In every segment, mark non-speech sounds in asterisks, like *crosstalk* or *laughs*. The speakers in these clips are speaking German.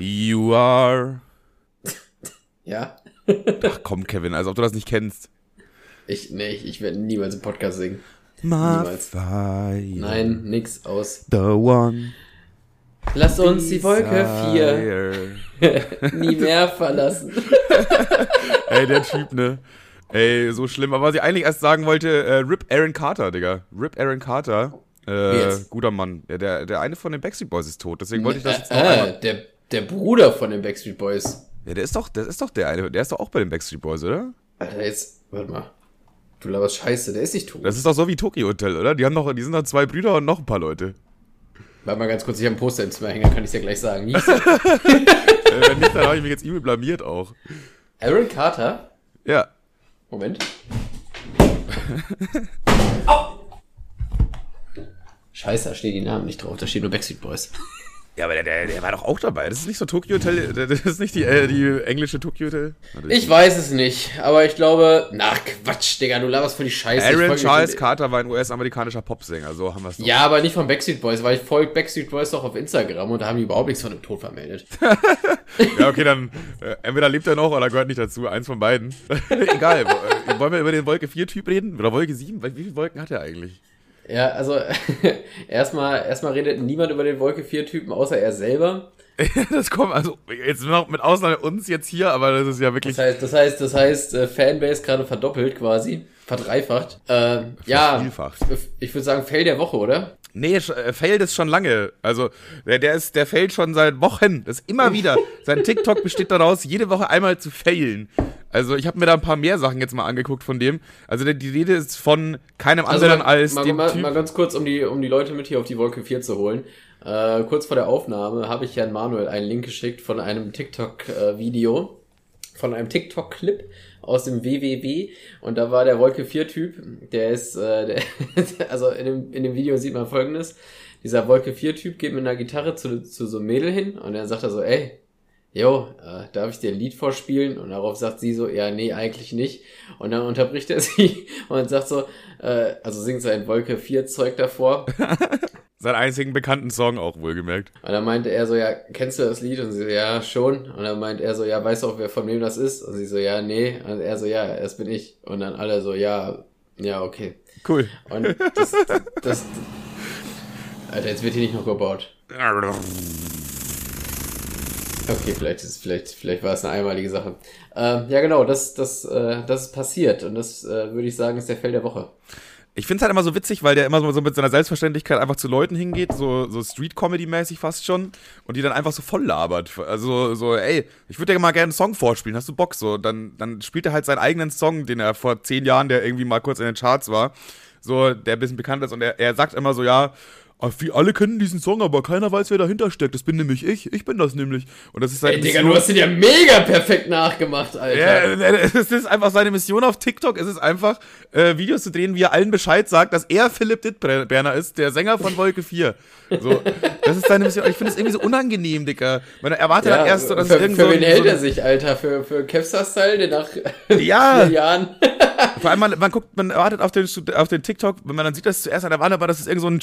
You are. Ja? Ach komm, Kevin, als ob du das nicht kennst. Ich, nee, ich, ich werde niemals einen Podcast singen. My Niemals. fire. Nein, nix aus. The one. Lass uns die Wolke 4 desire. *laughs* nie mehr verlassen. *laughs* Ey, der Typ, ne? Ey, so schlimm. Aber was ich eigentlich erst sagen wollte, äh, Rip Aaron Carter, Digga. Rip Aaron Carter. Äh, guter Mann. Ja, der, der eine von den Backstreet Boys ist tot. Deswegen wollte ich das jetzt noch einmal. äh, der, der Bruder von den Backstreet Boys. Ja, der ist doch, der ist doch der eine. Der ist doch auch bei den Backstreet Boys, oder? Alter, jetzt, warte mal. Du laberst Scheiße, der ist nicht tot. Das ist doch so wie Tokyo Hotel, oder? Die haben noch, die sind doch zwei Brüder und noch ein paar Leute. Warte mal ganz kurz, ich habe ein Poster im Zimmer hängen, dann kann ich dir gleich sagen. *laughs* Äh, wenn nicht, dann habe ich mich jetzt übel blamiert auch. Aaron Carter? Ja. Moment. *laughs* Au! Scheiße, da stehen die Namen nicht drauf, da stehen nur Backstreet Boys. Ja, aber der, der, der war doch auch dabei. Das ist nicht so Tokyo Hotel, das ist nicht die, äh, die englische Tokyo Hotel. Warte, Ich weiß es nicht, aber ich glaube. Na Quatsch, Digga, du laberst von die Scheiße. Aaron Charles Carter war ein US-amerikanischer Popsänger, so haben wir es. Ja, aber nicht von Backstreet Boys, weil ich folge Backstreet Boys doch auf Instagram und da haben die überhaupt nichts von dem Tod vermeldet. *laughs* Ja, okay, dann äh, entweder lebt er noch oder gehört nicht dazu. Eins von beiden. *laughs* Egal. äh, wollen wir über den Wolke 4-Typ reden? Oder Wolke 7? Wie viele Wolken hat er eigentlich? Ja, also *laughs* erstmal erstmal redet niemand über den Wolke 4 Typen außer er selber. *laughs* das kommt, also jetzt noch mit Ausnahme uns jetzt hier, aber das ist ja wirklich. Das heißt, das heißt, das heißt, äh, Fanbase gerade verdoppelt quasi, verdreifacht. Äh, ja, ich würde sagen Fail der Woche, oder? Nee, äh, fällt es schon lange. Also, der, der ist, der fällt schon seit Wochen. Das ist immer wieder. Sein TikTok besteht daraus, jede Woche einmal zu failen. Also, ich habe mir da ein paar mehr Sachen jetzt mal angeguckt von dem. Also, die Rede ist von keinem anderen mal, als Also mal, dem mal, Typ. mal ganz kurz, um die, um die Leute mit hier auf die Wolke 4 zu holen. Äh, kurz vor der Aufnahme habe ich Herrn Manuel einen Link geschickt von einem TikTok-Video, von einem TikTok-Clip aus dem WWW und da war der Wolke 4 Typ, der ist, äh, *laughs* der, also in dem, in dem Video sieht man folgendes, dieser Wolke 4 Typ geht mit einer Gitarre zu, zu so einem Mädel hin und dann sagt er so, ey, Jo, äh, darf ich dir ein Lied vorspielen? Und darauf sagt sie so, ja, nee, eigentlich nicht. Und dann unterbricht er *laughs* sie und sagt so, äh, also singt sein Wolke 4 Zeug davor. *laughs* Seinen einzigen bekannten Song auch wohlgemerkt. Und dann meinte er so, ja, kennst du das Lied? Und sie so, ja, schon. Und dann meint er so, ja, weißt du auch, wer von wem das ist? Und sie so, ja, nee. Und er so, ja, das bin ich. Und dann alle so, ja, ja, okay. Cool. Und das, das, Alter, jetzt wird hier nicht noch gebaut. Okay, vielleicht ist vielleicht vielleicht war es eine einmalige Sache. Ähm, ja, genau, das das äh, das ist passiert und das äh, würde ich sagen ist der Fell der Woche. Ich finde es halt immer so witzig, weil der immer so mit seiner Selbstverständlichkeit einfach zu Leuten hingeht, so, so Street-Comedy-mäßig fast schon, und die dann einfach so voll labert. Also so, ey, ich würde dir mal gerne einen Song vorspielen, hast du Bock? So, dann, dann spielt er halt seinen eigenen Song, den er vor zehn Jahren, der irgendwie mal kurz in den Charts war, so, der ein bisschen bekannt ist, und er, er sagt immer so, ja, wie alle kennen diesen Song, aber keiner weiß, wer dahinter steckt. Das bin nämlich ich. Ich bin das nämlich. Und das ist seine Ey, Digga, Mission. du hast den ja mega perfekt nachgemacht, Alter. Ja, es ist einfach seine Mission auf TikTok. Es ist einfach, äh, Videos zu drehen, wie er allen Bescheid sagt, dass er Philipp Dittberner ist, der Sänger von Wolke 4. So, das ist seine Mission. Ich finde es irgendwie so unangenehm, Dicker. Man erwartet dann erst so, dass für, es irgend für so, wen ein- hält so er sich, Alter? Für, für Kevstar-Style, der nach Ja. *laughs* vier Jahren... Vor allem, man, man guckt, man erwartet auf den, auf den TikTok, wenn man dann sieht, dass zuerst an der Wand war, dass es irgend so ein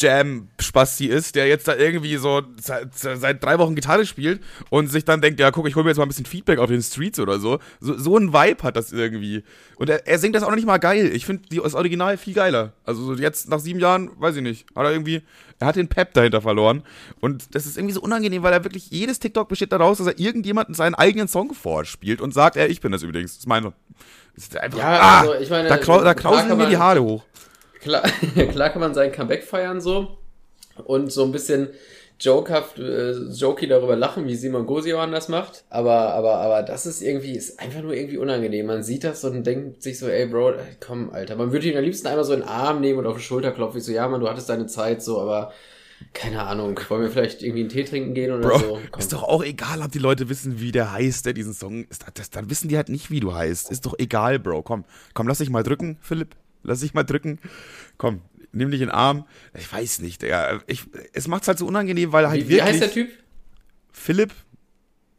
Studenten-Jam-Spasti ist, der jetzt da irgendwie so seit, seit drei Wochen Gitarre spielt und sich dann denkt, ja, guck, ich hol mir jetzt mal ein bisschen Feedback auf den Streets oder so. So, so ein Vibe hat das irgendwie. Und er, er singt das auch noch nicht mal geil. Ich finde das Original viel geiler. Also so jetzt nach sieben Jahren, weiß ich nicht, hat er irgendwie, er hat den Pep dahinter verloren. Und das ist irgendwie so unangenehm, weil er wirklich, jedes TikTok besteht daraus, dass er irgendjemanden seinen eigenen Song vorspielt und sagt, ey, ich bin das übrigens. Das ist meine. Das ist einfach, Ja, ah, also ich meine, da, krau da krauseln mir die Haare hoch. Klar, *laughs* klar kann man sein Comeback feiern so und so ein bisschen jokehaft, äh, jokey darüber lachen, wie Simon Gosiohan das macht. Aber, aber, aber das ist irgendwie, ist einfach nur irgendwie unangenehm. Man sieht das und denkt sich so, ey Bro, komm, Alter. Man würde ihn am liebsten einmal so in den Arm nehmen und auf die Schulter klopfen. Ich so, ja, Mann, du hattest deine Zeit so, aber keine Ahnung. Wollen wir vielleicht irgendwie einen Tee trinken gehen oder Bro, so? Komm. ist doch auch egal, ob die Leute wissen, wie der heißt, der diesen Song ist. Das, dann wissen die halt nicht, wie du heißt. Ist doch egal, Bro. Komm, komm, lass dich mal drücken, Philipp. Lass dich mal drücken. Komm, nimm dich in den Arm. Ich weiß nicht, Digga. Ich, es macht's halt so unangenehm, weil halt wie, wie wirklich. heißt der Typ? Philipp?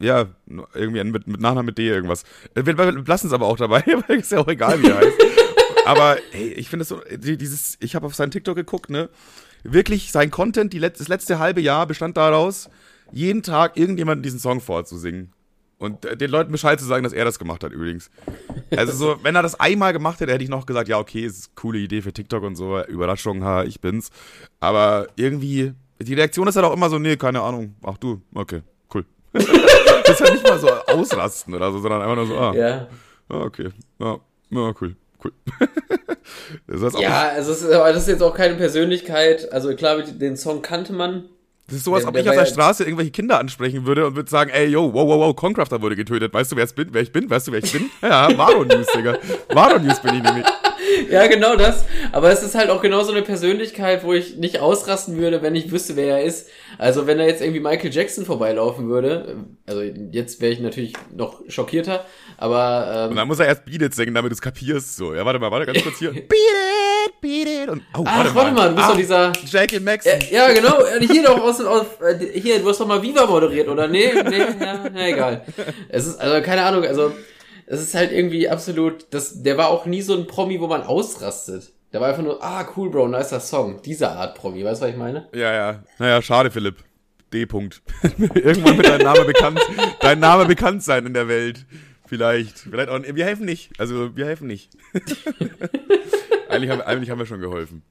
Ja, irgendwie mit, mit Nachnamen mit D irgendwas. Äh, Wir, lassen es aber auch dabei, *laughs* weil ist ja auch egal, wie er heißt. *laughs* aber ey, ich finde es so, die- dieses, ich habe auf seinen TikTok geguckt, ne? Wirklich, sein Content, die das letzte halbe Jahr bestand daraus, jeden Tag irgendjemanden diesen Song vorzusingen. Und äh, den Leuten Bescheid zu sagen, dass er das gemacht hat, übrigens. Also so, wenn er das einmal gemacht hätte, hätte ich noch gesagt, ja, okay, ist eine coole Idee für TikTok und so, Überraschung, ha, ich bin's. Aber irgendwie, die Reaktion ist halt auch immer so, nee, keine Ahnung, ach du, okay, cool. *laughs* das ist ja nicht mal so ausrasten oder so, sondern einfach nur so, ah, Ja. ah okay, ja, ja, cool, cool. *laughs* das heißt Ja, also es ist, aber das ist jetzt auch keine Persönlichkeit. Also klar, den Song kannte man. Das ist so, als Der- ob ich auf der Straße irgendwelche Kinder ansprechen würde und würde sagen, ey, yo, wow, wow, wow, Concrafter wurde getötet. Weißt du, wer, bin, wer ich bin? Weißt du, wer ich bin? *laughs* Ja, Varo News, Digga. Varo News bin ich nämlich. Ja, genau das. Aber es ist halt auch genau so eine Persönlichkeit, wo ich nicht ausrasten würde, wenn ich wüsste, wer er ist. Also wenn da jetzt irgendwie Michael Jackson vorbeilaufen würde, also jetzt wäre ich natürlich noch schockierter, aber Und ähm, dann muss er erst Beat It singen, damit du es kapierst. So, ja, warte mal, warte ganz kurz hier. *laughs* Beat It, Beat It. Und, oh, ach, warte mal, du bist doch dieser Jackie Maxon. Ja, ja, genau. Hier doch aus, aus äh, hier, du hast doch mal Viva moderiert, oder? Nee, nee, ja, na egal. Es ist, also, keine Ahnung, also, es ist halt irgendwie absolut, das, der war auch nie so ein Promi, wo man ausrastet. Der war einfach nur, ah, cool, Bro, nicer Song. Diese Art Promi, weißt du, was ich meine? Ja, ja. Naja, schade, Philipp. D. -Punkt. *laughs* Irgendwann wird dein Name bekannt, dein Name bekannt sein in der Welt. Vielleicht. Vielleicht auch. Wir helfen nicht. Also, wir helfen nicht. *laughs* eigentlich, haben, eigentlich haben wir schon geholfen.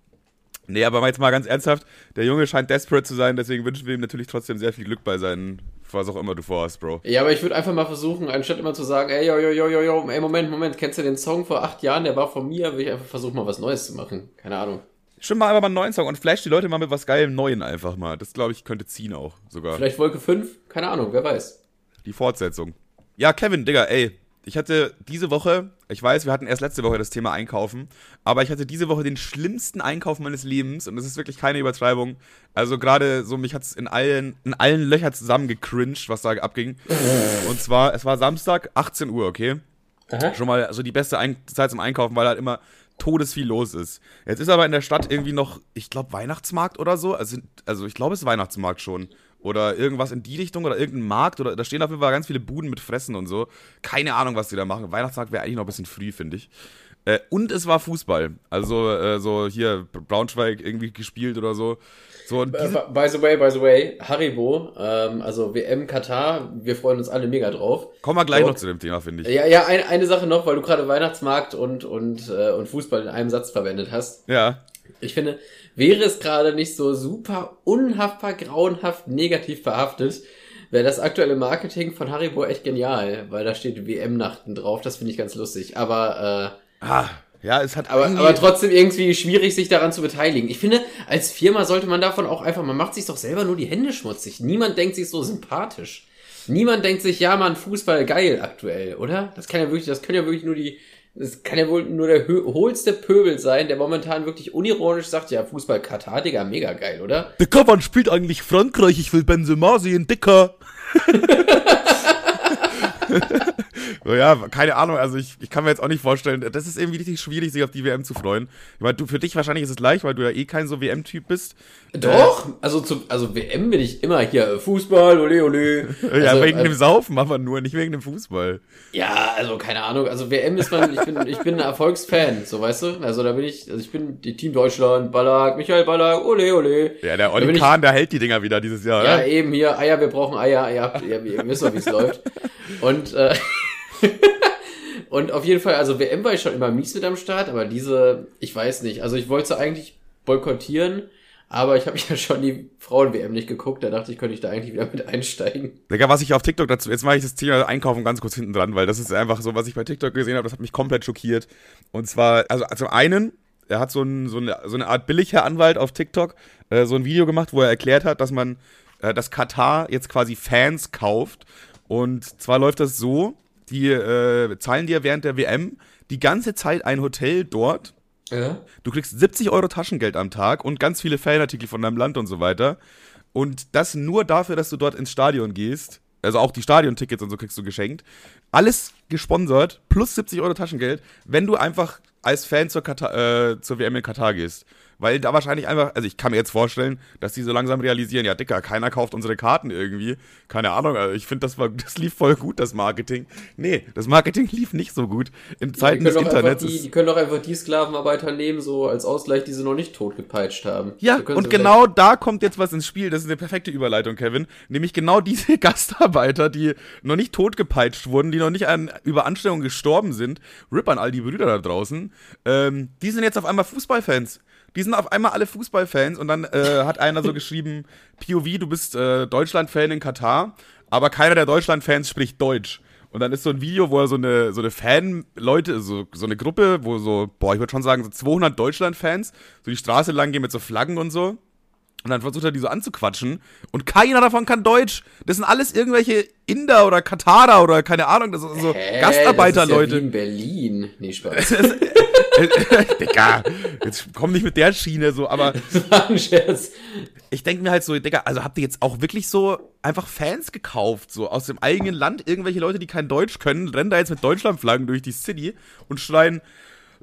Nee, aber jetzt mal ganz ernsthaft. Der Junge scheint desperate zu sein, deswegen wünschen wir ihm natürlich trotzdem sehr viel Glück bei seinen, was auch immer du vorhast, Bro. Ja, aber ich würde einfach mal versuchen, anstatt immer zu sagen, ey, yo, yo, yo, yo, yo, ey, Moment, Moment, kennst du den Song vor acht Jahren, der war von mir, will ich einfach versuchen, mal was Neues zu machen. Keine Ahnung. Stimmt mal einfach mal einen neuen Song und flash die Leute mal mit was geilem Neuen einfach mal. Das glaube ich könnte ziehen auch sogar. Vielleicht Wolke 5? Keine Ahnung, wer weiß. Die Fortsetzung. Ja, Kevin, Digga, ey. Ich hatte diese Woche, ich weiß, wir hatten erst letzte Woche das Thema Einkaufen, aber ich hatte diese Woche den schlimmsten Einkauf meines Lebens und das ist wirklich keine Übertreibung. Also gerade so, mich hat's in allen, in allen Löchern zusammengecringed, was da abging. Und zwar, es war Samstag, 18 Uhr, okay? Aha. Schon mal so die beste Ein Zeit zum Einkaufen, weil halt immer todesviel los ist. Jetzt ist aber in der Stadt irgendwie noch, ich glaube, Weihnachtsmarkt oder so. Also, also ich glaube, es ist Weihnachtsmarkt schon. Oder irgendwas in die Richtung oder irgendein Markt oder da stehen auf jeden Fall ganz viele Buden mit Fressen und so. Keine Ahnung, was die da machen. Weihnachtsmarkt wäre eigentlich noch ein bisschen früh, finde ich. Äh, und es war Fußball. Also äh, so hier Braunschweig irgendwie gespielt oder so. So Äh, By the way, by the way, Haribo, ähm, also WM Katar, wir freuen uns alle mega drauf. kommen wir gleich so. noch zu dem Thema, finde ich. Ja, ja, ein, eine Sache noch, weil du gerade Weihnachtsmarkt und, und, äh, und Fußball in einem Satz verwendet hast. Ja. Ich finde, wäre es gerade nicht so super unhaftbar, grauenhaft, negativ behaftet, wäre das aktuelle Marketing von Haribo echt genial, weil da steht WM-Nachten drauf, das finde ich ganz lustig. Aber, Ah, ja, es hat äh, aber, aber trotzdem irgendwie schwierig, sich daran zu beteiligen. Ich finde, als Firma sollte man davon auch einfach, man macht sich doch selber nur die Hände schmutzig. Niemand denkt sich so sympathisch. Niemand denkt sich, ja, man, Fußball geil aktuell, oder? Das kann ja wirklich, das können ja wirklich nur die, das kann ja wohl nur der hohlste Pöbel sein, der momentan wirklich unironisch sagt, ja, Fußball Katar, Digga, mega geil, oder? Dicker, wann spielt eigentlich Frankreich? Ich will Benzema sehen, Dicker. *laughs* so, ja, keine Ahnung, also ich, ich kann mir jetzt auch nicht vorstellen, das ist irgendwie richtig schwierig, sich auf die WM zu freuen. Ich meine, du, für dich wahrscheinlich ist es leicht, weil du ja eh kein so WM-Typ bist. Doch, also zu, also WM bin ich immer hier, äh, Fußball, ole, ole. *laughs* ja, Also, wegen äh, dem Saufen aber nur, nicht wegen dem Fußball. Ja, also keine Ahnung. Also WM ist man, ich bin, ich bin ein Erfolgsfan, so weißt du. Also da bin ich, also ich bin die Team Deutschland, Ballack, Michael Ballack, ole, ole. Ja, der Olli bin ich- Kahn, der hält die Dinger wieder dieses Jahr, Ja, oder? eben hier, Eier, wir brauchen Eier, ihr, habt, ihr, ihr wisst doch, wie es *laughs* läuft. Und, äh, *laughs* und auf jeden Fall, also WM war ich schon immer mies mit am Start, aber diese, ich weiß nicht, also ich wollte sie eigentlich boykottieren, aber ich habe *laughs* ja schon die Frauen-WM nicht geguckt, da dachte ich, könnte ich da eigentlich wieder mit einsteigen. Digga, was ich auf TikTok dazu, jetzt mache ich das Thema Einkaufen ganz kurz hinten dran, weil das ist einfach so, was ich bei TikTok gesehen habe, das hat mich komplett schockiert. Und zwar, also zum einen, er hat so, ein, so, eine, so eine Art Billigherr-Anwalt auf TikTok äh, so ein Video gemacht, wo er erklärt hat, dass man, äh, dass Katar jetzt quasi Fans kauft. Und zwar läuft das so, die äh, zahlen dir während der WM die ganze Zeit ein Hotel dort Ja? Du kriegst 70 Euro Taschengeld am Tag und ganz viele Fanartikel von deinem Land und so weiter. Und das nur dafür, dass du dort ins Stadion gehst. Also auch die Stadiontickets und so kriegst du geschenkt. Alles gesponsert, plus 70 Euro Taschengeld, wenn du einfach als Fan zur, Katar, äh, zur WM in Katar gehst. Weil da wahrscheinlich einfach, also ich kann mir jetzt vorstellen, dass die so langsam realisieren, ja, Dicker, keiner kauft unsere Karten irgendwie. Keine Ahnung, also ich finde, das war, das lief voll gut, das Marketing. Nee, das Marketing *laughs* lief nicht so gut. In Zeiten des Internets. Die, die, können doch einfach die Sklavenarbeiter nehmen, so als Ausgleich, die sie noch nicht totgepeitscht haben. Ja, und genau da kommt jetzt was ins Spiel. Das ist eine perfekte Überleitung, Kevin. Nämlich genau diese *laughs* Gastarbeiter, die noch nicht totgepeitscht wurden, die noch nicht an Überanstellung gestorben sind. Rip an all die Brüder da draußen. Ähm, die sind jetzt auf einmal Fußballfans. Die sind auf einmal alle Fußballfans und dann äh, hat einer so geschrieben, POV, du bist äh, Deutschland-Fan in Katar, aber keiner der Deutschland-Fans spricht Deutsch. Und dann ist so ein Video, wo er so eine, so eine Fan-Leute, so, so eine Gruppe, wo so, boah, ich würde schon sagen, so 200 Deutschland-Fans so die Straße lang gehen mit so Flaggen und so. Und dann versucht er die so anzuquatschen. Und keiner davon kann Deutsch. Das sind alles irgendwelche Inder oder Katarer oder keine Ahnung. Das sind so Gastarbeiterleute. Ja in Berlin. Nee, Spaß. *laughs* *laughs* Digga, jetzt komm nicht mit der Schiene so, aber. *laughs* Ich denke mir halt so, Digga, also habt ihr jetzt auch wirklich so einfach Fans gekauft, so aus dem eigenen Land? Irgendwelche Leute, die kein Deutsch können, rennen da jetzt mit Deutschlandflaggen durch die City und schreien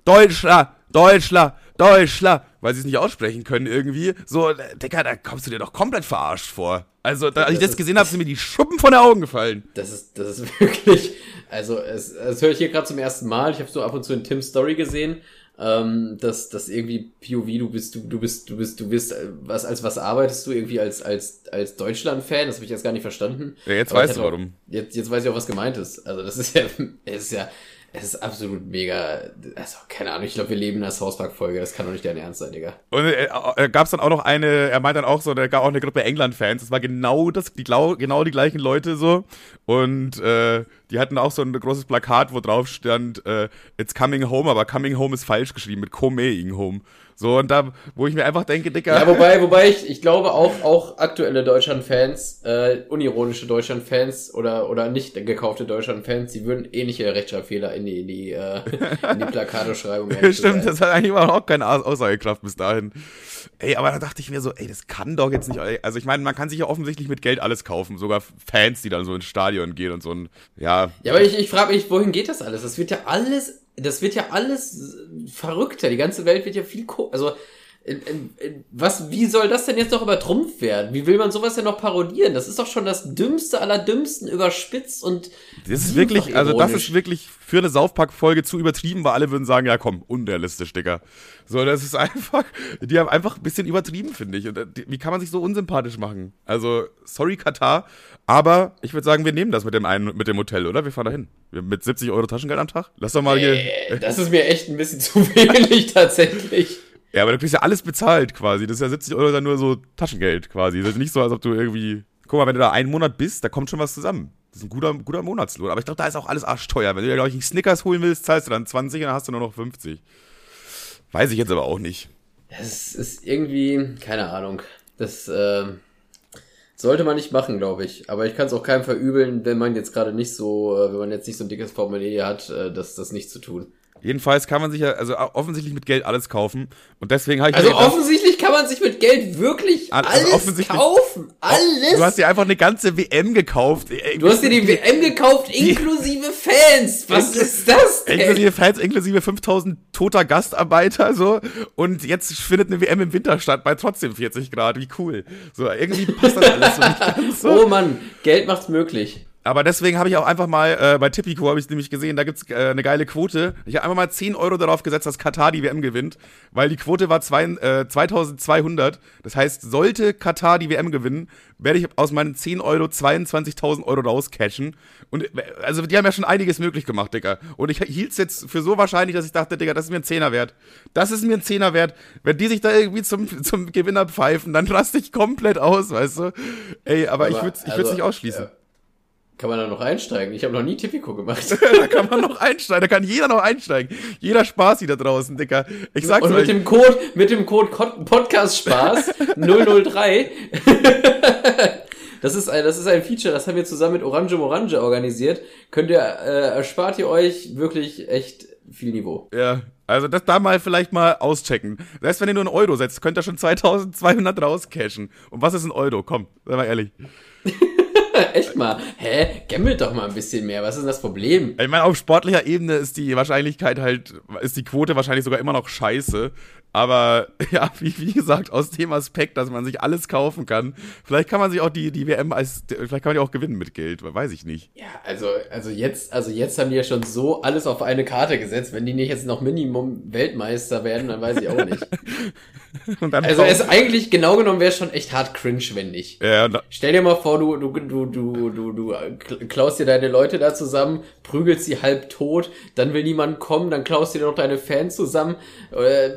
Deutschler, Deutschler, Deutschler, weil sie es nicht aussprechen können irgendwie. So, Digga, da kommst du dir doch komplett verarscht vor. Also, als ich das gesehen habe, sind mir die Schuppen von den Augen gefallen. Das ist, das ist *laughs* wirklich, also, es, das höre ich hier gerade zum ersten Mal. Ich habe so ab und zu in Tim's Story gesehen, ähm, dass, dass irgendwie POV, du bist, du, du bist, du bist, du bist, was, als was arbeitest du irgendwie als, als, als Deutschland-Fan? Das habe ich jetzt gar nicht verstanden. Ja, jetzt weißt du warum. Jetzt, jetzt weiß ich auch, was gemeint ist. Also, das ist ja, *laughs* es ist ja, es ist absolut mega. Also, keine Ahnung, ich glaube, wir leben in einer South Park-Folge. Das kann doch nicht dein Ernst sein, Digga. Und äh, äh gab es dann auch noch eine, er meint dann auch so, da gab auch eine Gruppe England-Fans. Das war genau das, die, genau die gleichen Leute so. Und äh, die hatten auch so ein großes Plakat, wo drauf stand, äh, It's coming home, aber coming home ist falsch geschrieben, mit coming home. So, und da, wo ich mir einfach denke, Digga. Ja, wobei, wobei ich, ich glaube auch, auch aktuelle Deutschland-Fans, äh, unironische Deutschland-Fans oder, oder nicht gekaufte Deutschland-Fans, die würden ähnliche Rechtschreibfehler in die, in die, äh, in die Plakatoschreibung *laughs* Stimmt, das hat eigentlich auch keine Aussagekraft bis dahin. Ey, aber da dachte ich mir so, ey, das kann doch jetzt nicht, also ich meine, man kann sich ja offensichtlich mit Geld alles kaufen, sogar Fans, die dann so ins Stadion gehen und so ein, ja. Ja, aber ich, ich frage mich, wohin geht das alles? Das wird ja alles das wird ja alles verrückter. Die ganze Welt wird ja viel, also in, in, in, was, wie soll das denn jetzt noch übertrumpft werden? Wie will man sowas denn noch parodieren? Das ist doch schon das Dümmste aller Dümmsten, überspitzt und. Das ist wirklich, also das ist wirklich für eine Saufpack-Folge zu übertrieben, weil alle würden sagen, ja komm, unrealistisch, Digga. So, das ist *laughs* einfach, die haben einfach ein bisschen übertrieben, finde ich. Und äh, wie kann man sich so unsympathisch machen? Also, sorry Katar, aber ich würde sagen, wir nehmen das mit dem einen, mit dem Hotel, oder? Wir fahren da hin. Mit 70 Euro Taschengeld am Tag? Lass doch mal hier. Äh, das ist mir echt ein bisschen *laughs* zu wenig tatsächlich. Ja, aber du kriegst ja alles bezahlt quasi. Das ist ja 70 Euro dann nur so Taschengeld quasi. Das ist nicht so, als ob du irgendwie. Guck mal, wenn du da einen Monat bist, da kommt schon was zusammen. Das ist ein guter, guter Monatslohn. Aber ich glaube, da ist auch alles arschteuer. Wenn du dir, glaube ich, einen Snickers holen willst, zahlst du dann 20 und dann hast du nur noch 50. Weiß ich jetzt aber auch nicht. Das ist irgendwie, keine Ahnung. Das äh, sollte man nicht machen, glaube ich. Aber ich kann es auch keinem verübeln, wenn man jetzt gerade nicht so, äh, wenn man jetzt nicht so ein dickes Portemonnaie hat, äh, das, das nicht zu tun. Jedenfalls kann man sich ja, also offensichtlich mit Geld alles kaufen. Und deswegen habe ich. Also offensichtlich kann man sich mit Geld wirklich also alles kaufen. Alles. Du hast dir einfach eine ganze WM gekauft. Du hast dir die WM gekauft, inklusive Fans. Was ist das denn? Inklusive Fans, inklusive 5000 toter Gastarbeiter, so. Und jetzt findet eine WM im Winter statt, bei trotzdem 40 Grad. Wie cool. So, irgendwie passt das *laughs* alles so so. Oh Mann, Geld macht's möglich. Aber deswegen habe ich auch einfach mal, äh, bei Tipico habe ich nämlich gesehen, da gibt's äh, eine geile Quote. Ich habe einfach mal 10 Euro darauf gesetzt, dass Katar die WM gewinnt, weil die Quote war zwei, äh, 2200. Das heißt, sollte Katar die WM gewinnen, werde ich aus meinen 10 Euro 22.000 Euro rauscashen. Und also die haben ja schon einiges möglich gemacht, Digga. Und ich hielt es jetzt für so wahrscheinlich, dass ich dachte, Digga, das ist mir ein Zehner wert. Das ist mir ein Zehner wert. Wenn die sich da irgendwie zum, zum Gewinner pfeifen, dann raste ich komplett aus, weißt du? Ey, aber, aber ich würde es also, nicht ausschließen. Ja. Kann man da noch einsteigen? Ich habe noch nie Tipico gemacht. *laughs* da kann man noch einsteigen, da kann jeder noch einsteigen. Jeder Spaß hier da draußen, Dicker. Ich sag's Und mit euch. dem Code, mit dem Code Podcast Spaß *laughs* 003. *laughs* das ist ein, das ist ein Feature, das haben wir zusammen mit Orange Morange organisiert. Könnt ihr, äh, erspart ihr euch wirklich echt viel Niveau. Ja, also das da mal vielleicht mal auschecken. Selbst wenn ihr nur einen Euro setzt, könnt ihr schon 2200 rauscashen. Und was ist ein Euro? Komm, sei mal ehrlich. *laughs* Echt mal. Hä? Gammelt doch mal ein bisschen mehr. Was ist denn das Problem? Ich meine, auf sportlicher Ebene ist die Wahrscheinlichkeit halt, ist die Quote wahrscheinlich sogar immer noch scheiße. Aber *laughs* ja, wie, wie gesagt, aus dem Aspekt, dass man sich alles kaufen kann, vielleicht kann man sich auch die, die WM als, vielleicht kann man die auch gewinnen mit Geld, weiß ich nicht. Ja, also, also jetzt, also jetzt haben die ja schon so alles auf eine Karte gesetzt. Wenn die nicht jetzt noch Minimum Weltmeister werden, dann weiß ich auch nicht. *laughs* also es eigentlich, genau genommen, wäre schon echt hart cringe, wenn nicht. Ja, Stell dir mal vor, du, du, du, du, du, du klaust dir deine Leute da zusammen, prügelst sie halb tot, dann will niemand kommen, dann klaust dir noch deine Fans zusammen, äh,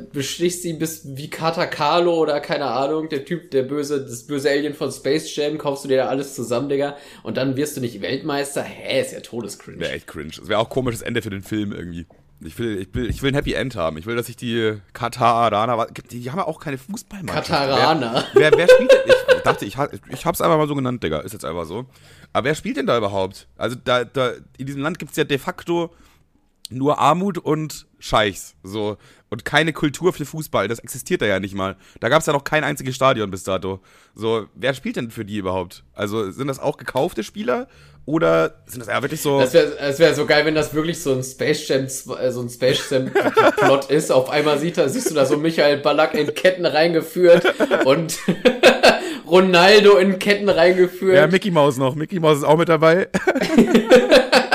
bestichst sie bis wie Kata Carlo oder keine Ahnung, der Typ, der böse, das böse Alien von Space Jam, kaufst du dir da alles zusammen, Digga, und dann wirst du nicht Weltmeister. Hä, ist ja todescringe. Wäre echt cringe. Das wäre auch komisches Ende für den Film irgendwie. Ich will, ich, will, ich will ein Happy End haben. Ich will, dass sich die Kataraner, die, die haben ja auch keine Fußballmannschaft. Kataraner. Wer, wer, wer spielt denn? Ich dachte, ich, ich hab's einfach mal so genannt, Digga. Ist jetzt einfach so. Aber wer spielt denn da überhaupt? Also da, da in diesem Land gibt's ja de facto nur Armut und Scheichs. So. Und keine Kultur für Fußball. Das existiert da ja nicht mal. Da gab es ja noch kein einziges Stadion bis dato. So, wer spielt denn für die überhaupt? Also sind das auch gekaufte Spieler? Oder sind das ja wirklich so. Das wäre wär so geil, wenn das wirklich so ein Space Jam, äh, so ein Space Jam Plot ist. Auf einmal sieht da, siehst du da so Michael Ballack in Ketten reingeführt und *laughs* Ronaldo in Ketten reingeführt. Ja, Mickey Mouse noch. Mickey Mouse ist auch mit dabei. *laughs*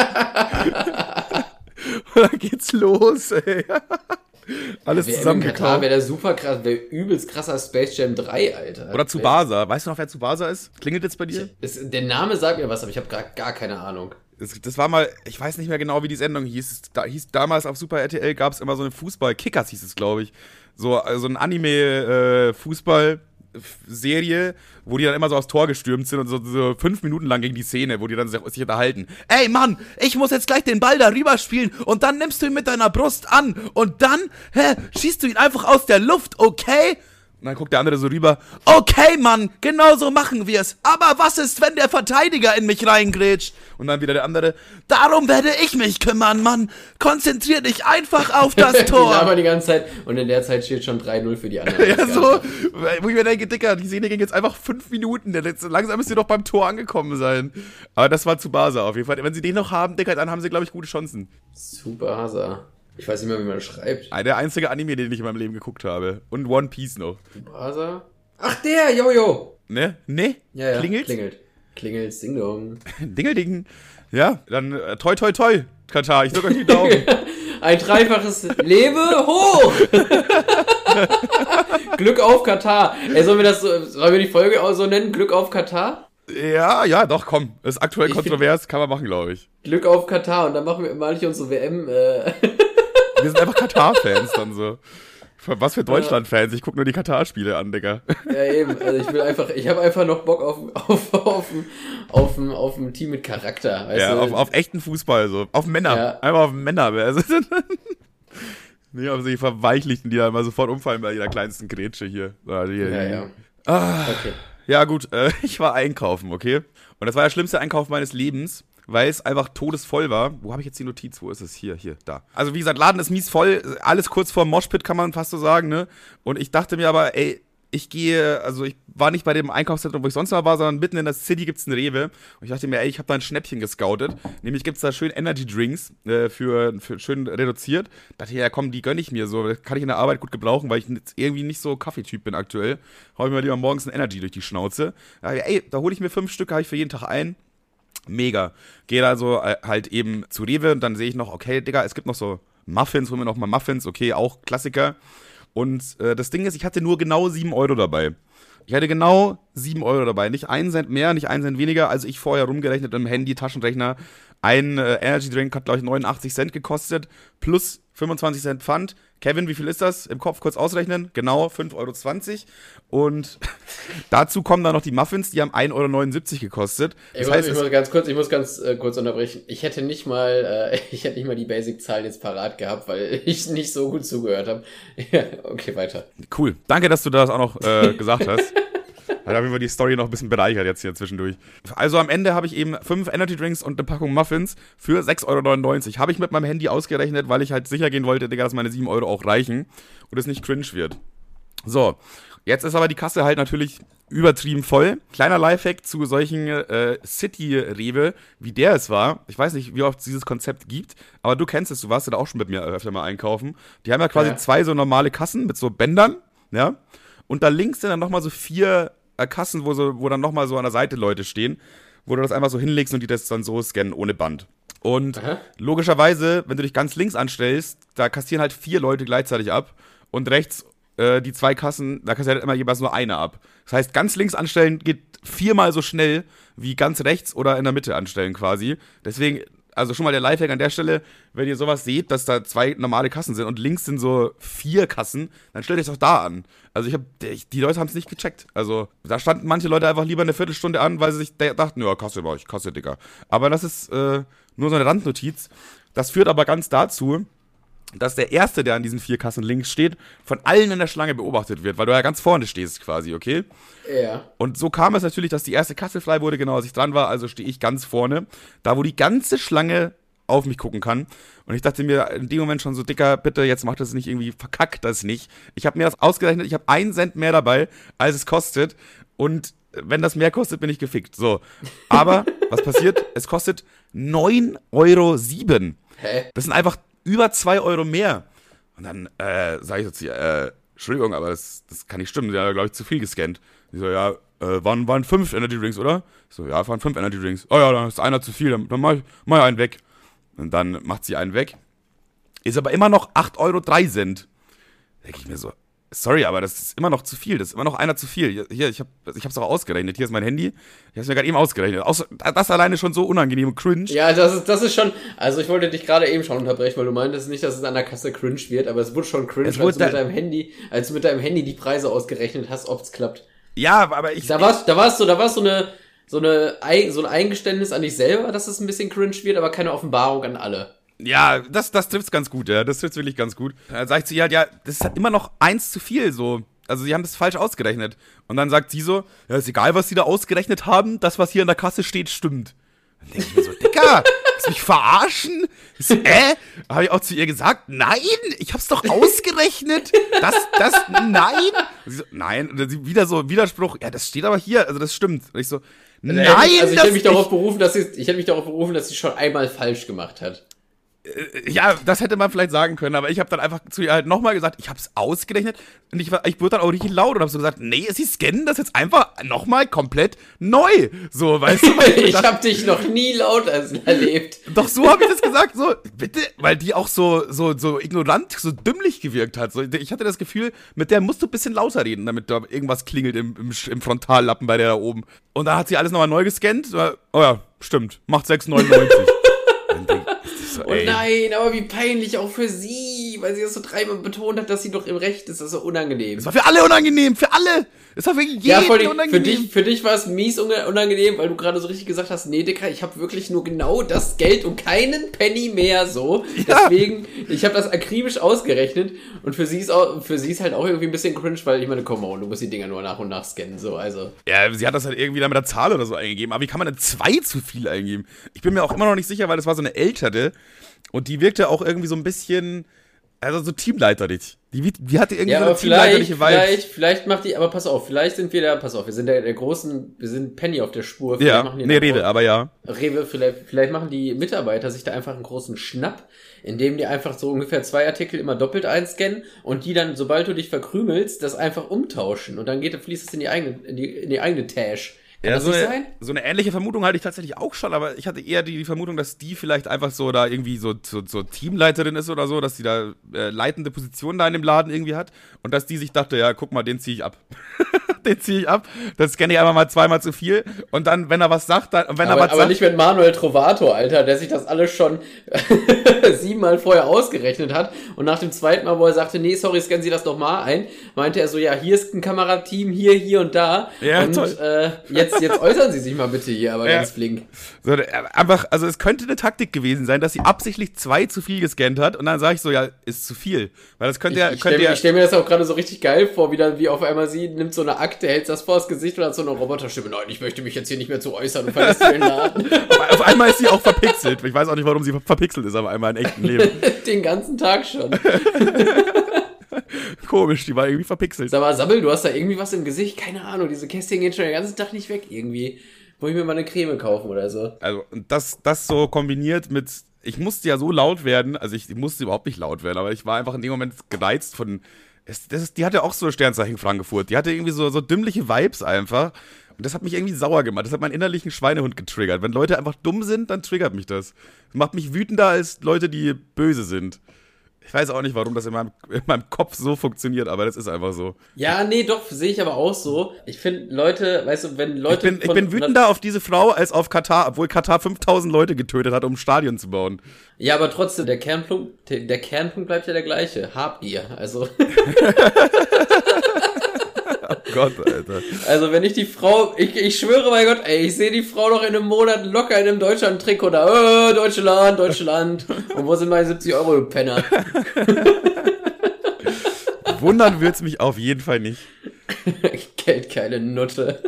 *laughs* da geht's los, ey. Alles ja, zusammen. Katar wäre der super krass, wäre übelst krasser Space Jam 3, Alter. Oder Tsubasa. Weißt du noch, wer Tsubasa ist? Klingelt jetzt bei dir? Ich, ist, der Name sagt mir was, aber ich habe gerade gar keine Ahnung. Das, das, war mal, ich weiß nicht mehr genau, wie die Sendung hieß. Da hieß damals auf Super RTL gab es immer so eine Fußball-Kickers, hieß es, glaube ich. So, also ein Anime-Fußball. Äh, Serie, wo die dann immer so aufs Tor gestürmt sind und so, so fünf Minuten lang gegen die Szene, wo die dann sich, sich unterhalten. Ey Mann, ich muss jetzt gleich den Ball da rüber spielen und dann nimmst du ihn mit deiner Brust an und dann, hä, schießt du ihn einfach aus der Luft, okay? Und dann guckt der andere so rüber. Okay, Mann, genau so machen wir's. Aber was ist, wenn der Verteidiger in mich reingrätscht? Und dann wieder der andere. Darum werde ich mich kümmern, Mann. Konzentrier dich einfach auf *laughs* das Tor. die labern die ganze Zeit. Und in der Zeit steht schon 3-0 für die anderen. *laughs* ja, so. Wo ich mir denke, Dicker, die Szene ging jetzt einfach fünf Minuten. Langsam müsst ihr doch beim Tor angekommen sein. Aber das war zu Basa auf jeden Fall. Wenn sie den noch haben, Dicker, dann haben sie, glaube ich, gute Chancen. Super Hasa. Ich weiß nicht mehr, wie man das schreibt. Der einzige Anime, den ich in meinem Leben geguckt habe. Und One Piece noch. Tsubasa? Ach, der, Jojo! Ne? Ne? Ja, ja. Klingelt? Klingelt. Klingelt, Ding Dong. *laughs* Dingelding. Ja, dann äh, toi toi toi, Katar. Ich drücke euch die Daumen. *laughs* Ein dreifaches Lebe hoch! *laughs* Glück auf Katar. Ey, sollen wir das so, sollen wir die Folge auch so nennen? Glück auf Katar? Ja, ja, doch, komm. Ist aktuell ich kontrovers, kann man machen, glaube ich. Glück auf Katar und dann machen wir mal nicht unsere WM. Äh Wir sind einfach Katar-Fans dann so. Was für Deutschland-Fans? Ich gucke nur die Katar-Spiele an, Digga. Ja, eben. Also ich will einfach, ich habe einfach noch Bock auf, auf, auf, auf, auf, ein Team mit Charakter. Weißt ja, du? Auf, auf echten Fußball, so. Auf Männer. Ja. Einfach auf Männer. Also, nee, aber die Verweichlichten, die da immer sofort umfallen bei jeder kleinsten Grätsche hier. Ja, ja. Ah, okay. Ja, gut, äh, *laughs* ich war einkaufen, okay? Und das war der schlimmste Einkauf meines Lebens weil es einfach todesvoll war. Wo habe ich jetzt die Notiz? Wo ist es? Hier, hier, da. Also wie gesagt, Laden ist mies voll, alles kurz vor Moshpit kann man fast so sagen, ne? Und ich dachte mir aber, ey, ich gehe, also ich war nicht bei dem Einkaufszentrum, wo ich sonst mal war, sondern mitten in der City gibt es einen Rewe. Und ich dachte mir, ey, ich habe da ein Schnäppchen gescoutet. Nämlich gibt es da schön Energy Drinks äh, für, für schön reduziert. Da dachte ich, ja komm, die gönne ich mir so. Das kann ich in der Arbeit gut gebrauchen, weil ich irgendwie nicht so Kaffeetyp bin aktuell. Hau ich mir lieber morgens ein Energy durch die Schnauze. Da ich, ey, da hole ich mir fünf Stück, habe ich für jeden Tag ein. Mega. Gehe also äh, halt eben zu Rewe und dann sehe ich noch, okay, Digga, es gibt noch so Muffins, holen wir noch mal Muffins, okay, auch Klassiker. Und äh, das Ding ist, ich hatte nur genau 7 Euro dabei. Ich hatte genau 7 Euro dabei. Nicht einen Cent mehr, nicht einen Cent weniger, als ich vorher rumgerechnet im Handy, Taschenrechner. Ein äh, Energy Drink hat, glaube ich, 89 Cent gekostet, plus 25 Cent Pfand. Kevin, wie viel ist das? Im Kopf kurz ausrechnen. Genau, 5,20 Euro. Und *laughs* dazu kommen dann noch die Muffins, die haben 1,79 Euro gekostet. Das ich, heißt, muss, ich muss ganz kurz, ich muss ganz äh, kurz unterbrechen. Ich hätte nicht mal, äh, *laughs* ich hätte nicht mal die Basic-Zahlen jetzt parat gehabt, weil *laughs* ich nicht so gut zugehört habe. okay, weiter. Cool. Danke, dass du das auch noch äh, gesagt hast. Da haben wir die Story noch ein bisschen bereichert jetzt hier zwischendurch. Also am Ende habe ich eben fünf Energy Drinks und eine Packung Muffins für 6,99 Euro. Habe ich mit meinem Handy ausgerechnet, weil ich halt sicher gehen wollte, Digga, dass meine 7 Euro auch reichen und es nicht cringe wird. So, Jetzt ist aber die Kasse halt natürlich übertrieben voll. Kleiner Lifehack zu solchen äh, City-Rewe, wie der es war. Ich weiß nicht, wie oft es dieses Konzept gibt, aber du kennst es, du warst ja da auch schon mit mir öfter mal einkaufen. Die haben ja quasi Ja. zwei so normale Kassen mit so Bändern, ja. Und da links sind dann nochmal so vier Kassen, wo, so, wo dann nochmal so an der Seite Leute stehen, wo du das einfach so hinlegst und die das dann so scannen ohne Band. Und Aha. logischerweise, wenn du dich ganz links anstellst, da kassieren halt vier Leute gleichzeitig ab und rechts äh, die zwei Kassen, da kassiert halt immer jeweils nur eine ab. Das heißt, ganz links anstellen geht viermal so schnell wie ganz rechts oder in der Mitte anstellen quasi. Deswegen, also schon mal der Lifehack an der Stelle, wenn ihr sowas seht, dass da zwei normale Kassen sind und links sind so vier Kassen, dann stellt euch doch da an. Also ich habe, die Leute haben es nicht gecheckt. Also da standen manche Leute einfach lieber eine Viertelstunde an, weil sie sich da- dachten, ja, Kasse war ich, Kasse, Digga. Aber das ist äh, nur so eine Randnotiz. Das führt aber ganz dazu, dass der Erste, der an diesen vier Kassen links steht, von allen in der Schlange beobachtet wird, weil du ja ganz vorne stehst quasi, okay? Ja. Und so kam es natürlich, dass die erste Kasse frei wurde, genau als ich dran war, also stehe ich ganz vorne, da wo die ganze Schlange auf mich gucken kann. Und ich dachte mir in dem Moment schon so, Dicker, bitte, jetzt macht das nicht irgendwie, verkackt das nicht. Ich habe mir das ausgerechnet, ich habe einen Cent mehr dabei, als es kostet. Und wenn das mehr kostet, bin ich gefickt. So. Aber, was passiert? Es kostet 9,07 Euro. Hä? Das sind einfach über 2 Euro mehr. Und dann äh, sage ich zu ihr, äh, Entschuldigung, aber das, das kann nicht stimmen. Sie hat, glaube ich, zu viel gescannt. Sie so, ja, äh, waren, waren fünf Energy Drinks, oder? Ich so, ja, waren fünf Energy Drinks. Oh ja, dann ist einer zu viel, dann, dann mach, ich, mach ich einen weg. Und dann macht sie einen weg. Ist aber immer noch 8,03 Euro. Denke ich mir so, sorry, aber das ist immer noch zu viel. Das ist immer noch einer zu viel. Hier, ich habe ich hab's auch ausgerechnet. Hier ist mein Handy. Ich habe es mir gerade eben ausgerechnet. Aus, das alleine schon so unangenehm und cringe. Ja, das ist, das ist schon. Also ich wollte dich gerade eben schon unterbrechen, weil du meintest nicht, dass es an der Kasse cringe wird, aber es wurde schon cringe, Es als wurde du mit deinem Handy, als du mit deinem Handy die Preise ausgerechnet hast, ob's klappt. Ja, aber ich. Da war's, da war's so, da war's so eine, so eine, Ei- so ein Eingeständnis an dich selber, dass es ein bisschen cringe wird, aber keine Offenbarung an alle. Ja, das, das trifft's ganz gut, ja. Das trifft's wirklich ganz gut. Dann sag ich zu ihr halt, ja, das ist halt immer noch eins zu viel, so. Also, sie haben das falsch ausgerechnet. Und dann sagt sie so, ja, ist egal, was sie da ausgerechnet haben, das, was hier in der Kasse steht, stimmt. Dann denke ich mir so, Dicker, willst du mich verarschen? So, *laughs* äh? Habe ich auch zu ihr gesagt, nein, ich hab's doch ausgerechnet. Das, das, nein. Und sie so, nein. Und dann wieder so Widerspruch, ja, das steht aber hier, also das stimmt. Und ich so, nein, also ich hätte mich darauf berufen, dass sie, ich hätte mich darauf berufen, dass sie schon einmal falsch gemacht hat. Ja, das hätte man vielleicht sagen können, aber ich habe dann einfach zu ihr halt nochmal gesagt, ich habe es ausgerechnet und ich, war- ich wurde dann auch richtig laut und habe so gesagt, nee, sie scannen das jetzt einfach nochmal komplett neu. So, weißt du? weil *laughs* Ich habe dich noch nie laut erlebt. doch so habe ich das gesagt, so, bitte, weil die auch so, so, so ignorant, so dümmlich gewirkt hat. So, ich hatte das Gefühl, mit der musst du ein bisschen lauter reden, damit da irgendwas klingelt im, im, im Frontallappen bei der da oben. Und da hat sie alles nochmal neu gescannt. Oh ja, stimmt, macht 6,99. So, Oh nein, aber wie peinlich auch für sie, weil sie das so dreimal betont hat, dass sie doch im Recht ist. Das ist so unangenehm. Es war für alle unangenehm, für alle. Es war für jeden Ja, vor allem unangenehm. für dich, für dich war es mies unangenehm, weil du gerade so richtig gesagt hast, nee, Dicker, ich habe wirklich nur genau das Geld und keinen Penny mehr so. Ja. Deswegen, ich habe das akribisch ausgerechnet und für sie ist auch, für sie ist halt auch irgendwie ein bisschen cringe, weil ich meine, komm on, du musst die Dinger nur nach und nach scannen, so, also. Ja, sie hat das halt irgendwie da mit der Zahl oder so eingegeben. Aber wie kann man denn zwei zu viel eingeben? Ich bin mir auch immer noch nicht sicher, weil das war so eine ältere. Und die wirkte auch irgendwie so ein bisschen, also so teamleiterlich. Die, die hatte irgendwie Ja, so aber eine vielleicht, vielleicht, vielleicht macht die, aber pass auf, vielleicht sind wir da, pass auf, wir sind der, der großen, wir sind Penny auf der Spur. Vielleicht Ja, machen die nee, Rede, aber ja. Rewe, vielleicht, vielleicht machen die Mitarbeiter sich da einfach einen großen Schnapp, indem die einfach so ungefähr zwei Artikel immer doppelt einscannen und die dann, sobald du dich verkrümelst, das einfach umtauschen und dann geht, fließt es in die eigene, in die, in die eigene Tash. Kann Ja, so eine, so eine ähnliche Vermutung hatte ich tatsächlich auch schon, aber ich hatte eher die, die Vermutung, dass die vielleicht einfach so da irgendwie so, so, so Teamleiterin ist oder so, dass die da äh, leitende Position da in dem Laden irgendwie hat und dass die sich dachte, ja, guck mal, den ziehe ich ab. *laughs* den ziehe ich ab. Das scanne ich einfach mal zweimal zu viel und dann, wenn er was sagt, dann, wenn er Aber, was aber sagt, nicht mit Manuel Trovato, Alter, der sich das alles schon *laughs* siebenmal vorher ausgerechnet hat. Und nach dem zweiten Mal, wo er sagte, nee, sorry, scannen Sie das doch mal ein, meinte er so, ja, hier ist ein Kamerateam, hier, hier und da. Ja, und toll. Äh, jetzt, jetzt äußern Sie sich mal bitte hier, aber Ja. ganz flink. So, äh, einfach, also es könnte eine Taktik gewesen sein, dass sie absichtlich zwei zu viel gescannt hat und dann sage ich so, ja, ist zu viel. Weil das könnte ja, ich ich könnte stelle ja, mir, stell mir das auch gerade so richtig geil vor, wie dann, wie auf einmal sie nimmt so eine Akte, hält das vors Gesicht und hat so eine Roboterstimme. Nein, ich möchte mich jetzt hier nicht mehr zu äußern und verlässt den Laden. *laughs* auf, einmal ist sie auch verpixelt. Ich weiß auch nicht, warum sie verpixelt ist, aber einmal im echten Leben. *laughs* den ganzen Tag schon. *laughs* *laughs* komisch, die war irgendwie verpixelt. Sag mal, Sabbel, du hast da irgendwie was im Gesicht? Keine Ahnung, diese Kästchen gehen schon den ganzen Tag nicht weg irgendwie. Muss ich mir mal eine Creme kaufen oder so. Also, und das, das so kombiniert mit, ich musste ja so laut werden, also ich, ich musste überhaupt nicht laut werden, aber ich war einfach in dem Moment gereizt von, es, das, die hatte auch so Sternzeichen Frankfurt, die hatte irgendwie so, so dümmliche Vibes einfach. Und das hat mich irgendwie sauer gemacht. Das hat meinen innerlichen Schweinehund getriggert. Wenn Leute einfach dumm sind, dann triggert mich das. Das macht mich wütender als Leute, die böse sind. Ich weiß auch nicht, warum das in meinem, in meinem Kopf so funktioniert, aber das ist einfach so. Ja, nee, doch, sehe ich aber auch so. Ich finde, Leute, weißt du, wenn Leute. Ich bin, ich bin wütender auf diese Frau als auf Katar, obwohl Katar 5000 Leute getötet hat, um ein Stadion zu bauen. Ja, aber trotzdem, der Kernpunkt, der Kernpunkt bleibt ja der gleiche. Habgier. Also. *laughs* *laughs* Gott, Alter. *laughs* Also wenn ich die Frau, ich, ich schwöre bei Gott, ey, ich sehe die Frau noch in einem Monat locker in einem Deutschland-Trikot da, äh, Deutschland, Deutschland. Und wo sind meine 70 Euro, du Penner? *laughs* Wundern wird's mich auf jeden Fall nicht. *laughs* Geld, keine Nutte.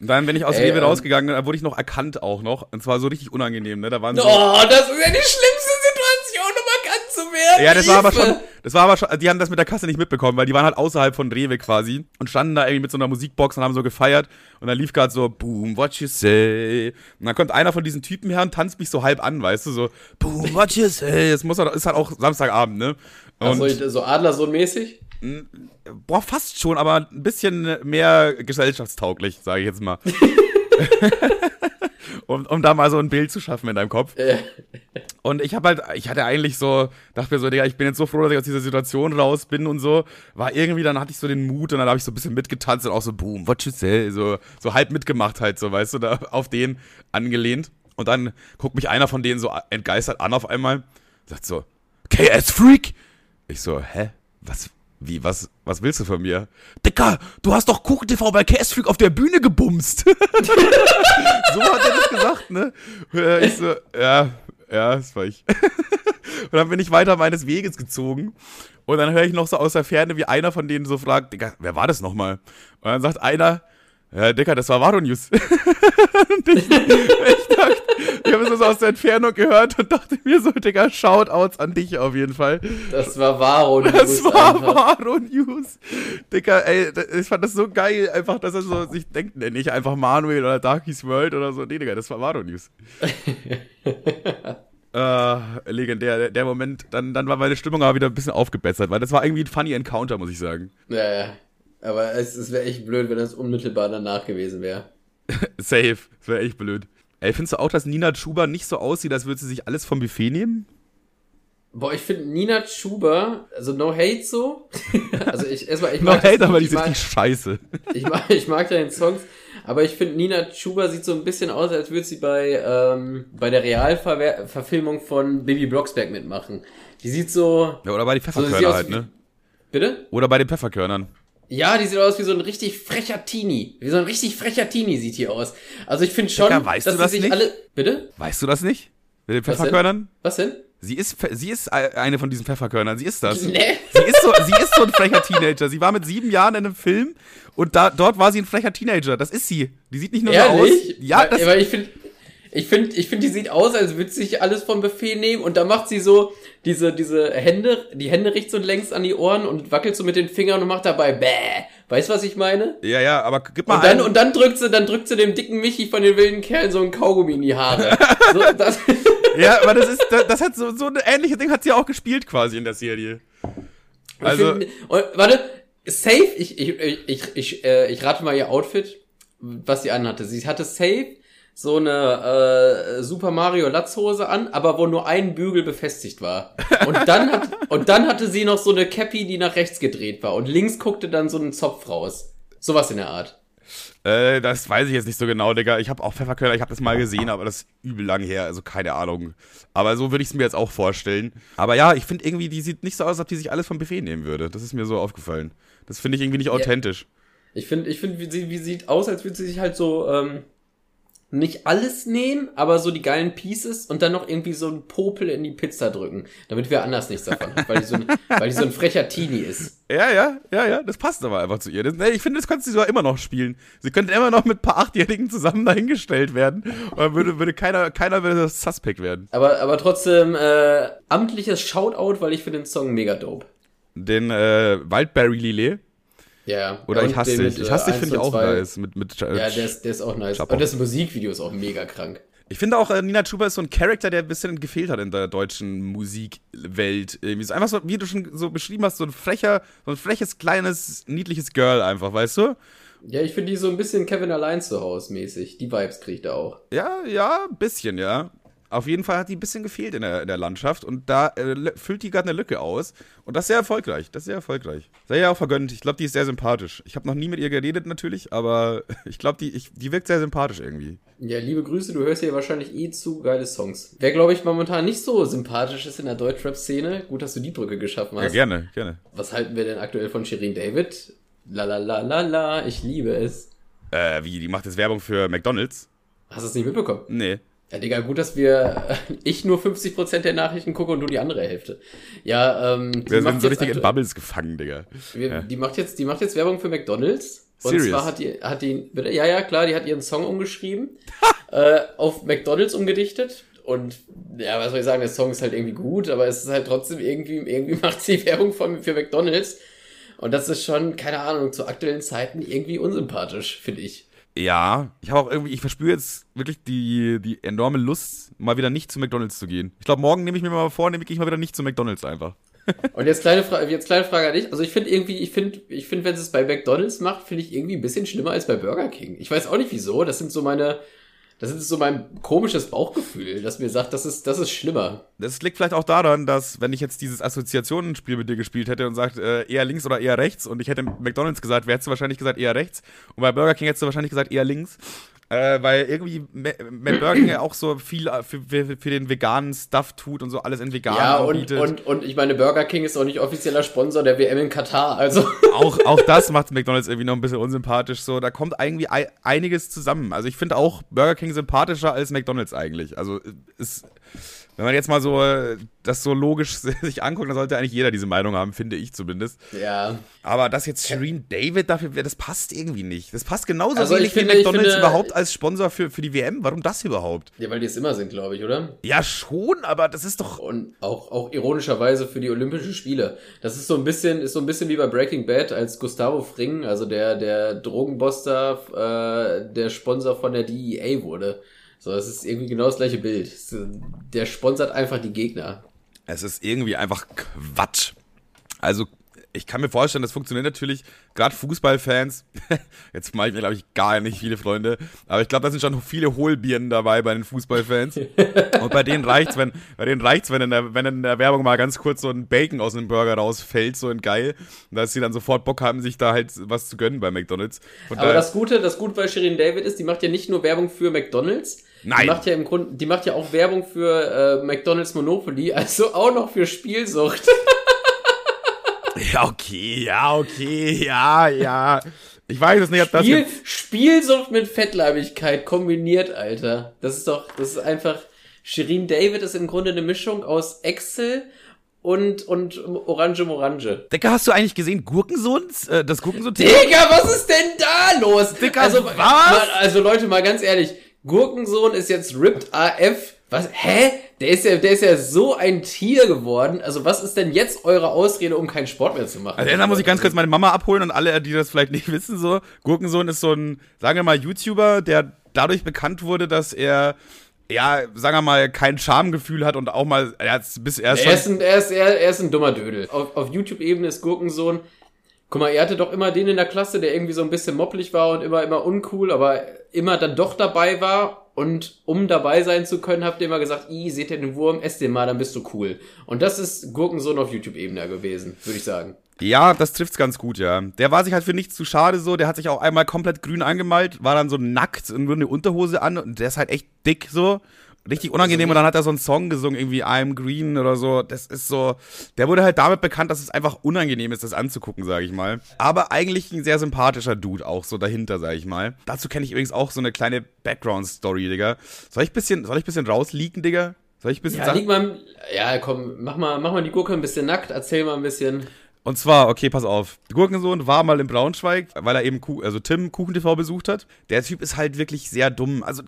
Und dann bin ich aus Rewe ähm, rausgegangen, da wurde ich noch erkannt auch noch. Und zwar so richtig unangenehm, ne? Da waren so. Oh, das ist ja Situation, um werden. Ja, das war aber schon, das war aber schon, die haben das mit der Kasse nicht mitbekommen, weil die waren halt außerhalb von Rewe quasi und standen da irgendwie mit so einer Musikbox und haben so gefeiert und dann lief gerade so, boom, what you say. Und dann kommt einer von diesen Typen her und tanzt mich so halb an, weißt du, so, boom, what you say. Es muss halt, ist halt auch Samstagabend, ne? Und, Achso, so Adlersohn-mäßig? boah, fast schon, aber ein bisschen mehr gesellschaftstauglich, sage ich jetzt mal. *laughs* *laughs* um, um da mal so ein Bild zu schaffen in deinem Kopf. Äh, Und ich habe halt, ich hatte eigentlich so, dachte mir so, Digga, ich bin jetzt so froh, dass ich aus dieser Situation raus bin und so. War irgendwie, dann hatte ich so den Mut und dann habe ich so ein bisschen mitgetanzt und auch so, boom, what you say, so, so halb mitgemacht halt, so, weißt du, da auf den angelehnt. Und dann guckt mich einer von denen so entgeistert an auf einmal, sagt so, KS-Freak? Ich so, hä? Was, wie, was, was willst du von mir? Dicker, du hast doch Kuchen TV bei KS-Freak auf der Bühne gebumst. *laughs* so hat er das gesagt, ne? Äh, Ich so, ja, ja, das war ich. *laughs* und dann bin ich weiter meines Weges gezogen. Und dann höre ich noch so aus der Ferne, wie einer von denen so fragt, Digga, wer war das nochmal? Und dann sagt einer, ja, Digga, das war Varo News. *laughs* und ich, ich dachte, ich habe es so aus der Entfernung gehört und dachte mir so, Digga, Shoutouts an dich auf jeden Fall. das war Varo. Das war Varo News. Digga, ey, ich fand das so geil, einfach, dass er so sich denkt, nenn ich einfach Manuel oder Darkies World oder so. Nee, Digga, das war Varo News. *laughs* äh, legendär. Der, der Moment, dann, dann war meine Stimmung aber wieder ein bisschen aufgebessert, weil das war irgendwie ein funny Encounter, muss ich sagen. Ja, ja. Aber es, es wäre echt blöd, wenn das unmittelbar danach gewesen wäre. *laughs* Safe. Das wäre echt blöd. Ey, findest du auch, dass Nina Chuba nicht so aussieht, als würde sie sich alles vom Buffet nehmen? Boah, ich finde Nina Chuba, also no hate so. *laughs* also ich erstmal, ich No mag das hate, aber die mag, richtig scheiße. *laughs* ich mag, ich mag den Songs, aber ich finde Nina Chuba sieht so ein bisschen aus, als würde sie bei ähm, bei der Realverfilmung von Baby Blocksberg mitmachen. Die sieht so, Ja, oder bei den so Pfefferkörner sieht aus halt, ne? bitte? Oder bei den Pfefferkörnern. Ja, die sieht aus wie so ein richtig frecher Teenie. Wie so ein richtig frecher Teenie sieht die aus. Also ich finde schon, Digga, weißt dass du das sie sich nicht? alle. Bitte? Weißt du das nicht? Mit den Was denn? Pfefferkörnern? Was denn? Sie ist, sie ist eine von diesen Pfefferkörnern, sie ist das. *laughs* Nee. Sie ist, so, sie ist so ein frecher Teenager. Sie war mit sieben Jahren in einem Film und da, dort war sie ein frecher Teenager. Das ist sie. Die sieht nicht nur so aus. Ehrlich? Ja, das, weil ich finde, ich finde, ich finde, die sieht aus, als würde sie sich alles vom Buffet nehmen und dann macht sie so diese, diese Hände, die Hände richtet so längs an die Ohren und wackelt so mit den Fingern und macht dabei bäh. Weißt du, was ich meine? ja, ja, aber gib mal Und dann, einen- und dann drückt sie, dann drückt sie dem dicken Michi von den wilden Kerlen so ein Kaugummi in die Haare. *laughs* So, das, *laughs* Ja, aber das ist, das, das hat so, so ein ähnliches Ding hat sie auch gespielt quasi in der Serie. Also, find, und, warte, safe, ich, ich, ich, ich, ich, äh, ich rate mal ihr Outfit, was sie anhatte. Sie hatte safe so eine äh, Super Mario Latzhose an, aber wo nur ein Bügel befestigt war. Und dann hat, *laughs* und dann hatte sie noch so eine Cappy, die nach rechts gedreht war. Und links guckte dann so ein Zopf raus. Sowas in der Art. äh, das weiß ich jetzt nicht so genau, Digga. Ich habe auch Pfefferkörner, ich habe das mal gesehen, aber das ist übel lang her, also keine Ahnung. Aber so würde ich es mir jetzt auch vorstellen. Aber ja, ich finde irgendwie, die sieht nicht so aus, als ob die sich alles vom Buffet nehmen würde. Das ist mir so aufgefallen. Das finde ich irgendwie nicht authentisch. Ich finde, ich finde, wie sie, wie sie sieht aus, als würde sie sich halt so, ähm, nicht alles nehmen, aber so die geilen Pieces und dann noch irgendwie so ein Popel in die Pizza drücken, damit wir anders nichts davon haben, weil die so ein, *laughs* weil die so ein frecher Teenie ist. Ja, ja, ja, ja, das passt aber einfach zu ihr. Das, nee, ich finde, das könnte sie sogar immer noch spielen. Sie könnte immer noch mit ein paar Achtjährigen zusammen dahingestellt werden. Und dann würde, würde keiner, keiner würde das Suspect werden. Aber, aber trotzdem, äh, amtliches Shoutout, weil ich finde den Song mega dope. Den äh, Wildberry Lillet. Ja. Oder ich hasse dich. Ich hasse äh, dich finde ich auch nice. Mit, mit, äh, Ja, der ist, der ist auch nice. Chapeau. Und das Musikvideo ist auch mega krank. Ich finde auch, äh, Nina Chuba ist so ein Charakter, der ein bisschen gefehlt hat in der deutschen Musikwelt. Irgendwie so einfach so, wie du schon so beschrieben hast, so ein frecher, so ein freches, kleines, niedliches Girl einfach, weißt du? Ja, ich finde die so ein bisschen Kevin allein zu Hause mäßig. Die Vibes kriegt er auch. Ja, ja, ein bisschen, ja. Auf jeden Fall hat die ein bisschen gefehlt in der, in der Landschaft und da äh, füllt die gerade eine Lücke aus. Und das ist sehr erfolgreich. Das ist sehr erfolgreich. Sei ja auch vergönnt. Ich glaube, die ist sehr sympathisch. Ich habe noch nie mit ihr geredet natürlich, aber *laughs* ich glaube, die, ich, die wirkt sehr sympathisch irgendwie. Ja, liebe Grüße, du hörst hier wahrscheinlich eh zu geile Songs. Wer, glaube ich, momentan nicht so sympathisch ist in der Deutschrap-Szene, gut, dass du die Brücke geschaffen Ja, hast. gerne, gerne. Was halten wir denn aktuell von Shirin David? La la la la la, ich liebe es. Äh, wie, die macht jetzt Werbung für McDonalds? Hast du es nicht mitbekommen? Nee. Ja, Digga, gut, dass wir, *laughs* ich nur 50% der Nachrichten gucke und du die andere Hälfte. Ja, ähm, Wir sind so richtig in Bubbles gefangen, Digga. Wir, Ja. Die macht jetzt, die macht jetzt Werbung für McDonalds. Und Serious? zwar hat die, hat die, ja, ja, klar, die hat ihren Song umgeschrieben, äh, auf McDonalds umgedichtet. Und ja, was soll ich sagen, der Song ist halt irgendwie gut, aber es ist halt trotzdem irgendwie, irgendwie *laughs* macht sie Werbung von, für McDonalds. Und das ist schon, keine Ahnung, zu aktuellen Zeiten irgendwie unsympathisch, finde ich. Ja, ich habe auch irgendwie, ich verspüre jetzt wirklich die, die enorme Lust, mal wieder nicht zu McDonalds zu gehen. Ich glaube, morgen nehme ich mir mal vor, nehme ich mal wieder nicht zu McDonalds einfach. *laughs* Und jetzt kleine Frage, jetzt kleine Frage an dich. Also ich finde irgendwie, ich finde, ich finde, wenn sie es bei McDonalds macht, finde ich irgendwie ein bisschen schlimmer als bei Burger King. Ich weiß auch nicht wieso. Das sind so meine, das ist so mein komisches Bauchgefühl, das mir sagt, das ist, das ist schlimmer. Das liegt vielleicht auch daran, dass, wenn ich jetzt dieses Assoziationenspiel mit dir gespielt hätte und sagt, äh, eher links oder eher rechts und ich hätte McDonalds gesagt, wer hättest du wahrscheinlich gesagt eher rechts und bei Burger King hättest du wahrscheinlich gesagt eher links. Äh, weil irgendwie Ma- Ma- Burger King ja auch so viel äh, für, für, für den veganen Stuff tut und so alles in vegan Ja, und, und, und ich meine, Burger King ist auch nicht offizieller Sponsor der WM in Katar, also. auch, auch das macht McDonalds irgendwie noch ein bisschen unsympathisch. So, da kommt irgendwie ei- einiges zusammen. Also ich finde auch Burger King sympathischer als McDonalds eigentlich. Also ist, wenn man jetzt mal so äh, das so logisch *laughs* sich anguckt, dann sollte eigentlich jeder diese Meinung haben, finde ich zumindest. Ja. Aber dass jetzt Shireen David dafür, das passt irgendwie nicht. Das passt genauso Also wenig wie McDonalds finde- überhaupt als Sponsor für, für die WM. Warum das überhaupt? Ja, weil die es immer sind, glaube ich, oder? Ja, schon, aber das ist doch. Und auch, auch ironischerweise für die Olympischen Spiele. Das ist so ein bisschen, ist so ein bisschen wie bei Breaking Bad, als Gustavo Fring, also der, der Drogenboss da, äh, der Sponsor von der DEA wurde. So, das ist irgendwie genau das gleiche Bild. Es, Der sponsert einfach die Gegner. Es ist irgendwie einfach Quatsch. Also, ich kann mir vorstellen, das funktioniert natürlich, gerade Fußballfans, *laughs* jetzt mache ich mir, glaube ich, gar nicht viele Freunde, aber ich glaube, da sind schon viele Hohlbirnen dabei bei den Fußballfans. *laughs* Und bei denen reicht's, wenn, bei denen reicht's, wenn in der, wenn in der Werbung mal ganz kurz so ein Bacon aus einem Burger rausfällt, so ein geil, dass sie dann sofort Bock haben, sich da halt was zu gönnen bei McDonalds. Von Aber das Gute, das Gute bei Shirin David ist, die macht ja nicht nur Werbung für McDonalds. Nein. Die macht ja im Grunde, die macht ja auch Werbung für äh, McDonalds Monopoly, also auch noch für Spielsucht. *laughs* ja, okay, ja, okay, ja, ja. Ich weiß es nicht, ob das Spiel, jetzt Spielsucht mit Fettleibigkeit kombiniert, Alter. Das ist doch, das ist einfach. Shirin David ist im Grunde eine Mischung aus Excel und, und Orange Morange. Digga, hast du eigentlich gesehen, Gurkensohn? Äh, das Gurkensohn? Digga, was ist denn da los? Digga, also, was? Mal, also Leute, mal ganz ehrlich, Gurkensohn ist jetzt Ripped AF. Was? Hä? Der ist ja, der ist ja so ein Tier geworden. Also was ist denn jetzt eure Ausrede, um keinen Sport mehr zu machen? Also erstmal muss ich ganz kurz meine Mama abholen und alle, die das vielleicht nicht *laughs* wissen, so. Gurkensohn ist so ein, sagen wir mal, YouTuber, der dadurch bekannt wurde, dass er, ja, sagen wir mal, kein Schamgefühl hat und auch mal, er hat bis er ist Er ist ein, er ist, er, er ist ein dummer Dödel. Auf, auf YouTube-Ebene ist Gurkensohn. Guck mal, er hatte doch immer den in der Klasse, der irgendwie so ein bisschen moppelig war und immer, immer uncool, aber immer dann doch dabei war. Und um dabei sein zu können, habt ihr immer gesagt, i, seht ihr den Wurm, esst den mal, dann bist du cool. Und das ist Gurkensohn auf YouTube-Ebene gewesen, würde ich sagen. ja, das trifft's ganz gut, ja. Der war sich halt für nichts zu schade so, der hat sich auch einmal komplett grün angemalt, war dann so nackt und nur eine Unterhose an und der ist halt echt dick so. Richtig unangenehm. Also und dann hat er so einen Song gesungen, irgendwie I'm Green oder so. Das ist so, der wurde halt damit bekannt, dass es einfach unangenehm ist, das anzugucken, sage ich mal. Aber eigentlich ein sehr sympathischer Dude auch so dahinter, sage ich mal. Dazu kenne ich übrigens auch so eine kleine Background-Story, Digga. Soll ich bisschen, soll ich bisschen rausleaken, Digga? Soll ich ein bisschen ja, sagen? Mal, ja, komm, mach mal, mach mal die Gurke ein bisschen nackt, erzähl mal ein bisschen. Und zwar, okay, pass auf. Gurkensohn war mal in Braunschweig, weil er eben, Kuh, also Tim KuchenTV besucht hat. Der Typ ist halt wirklich sehr dumm. Also,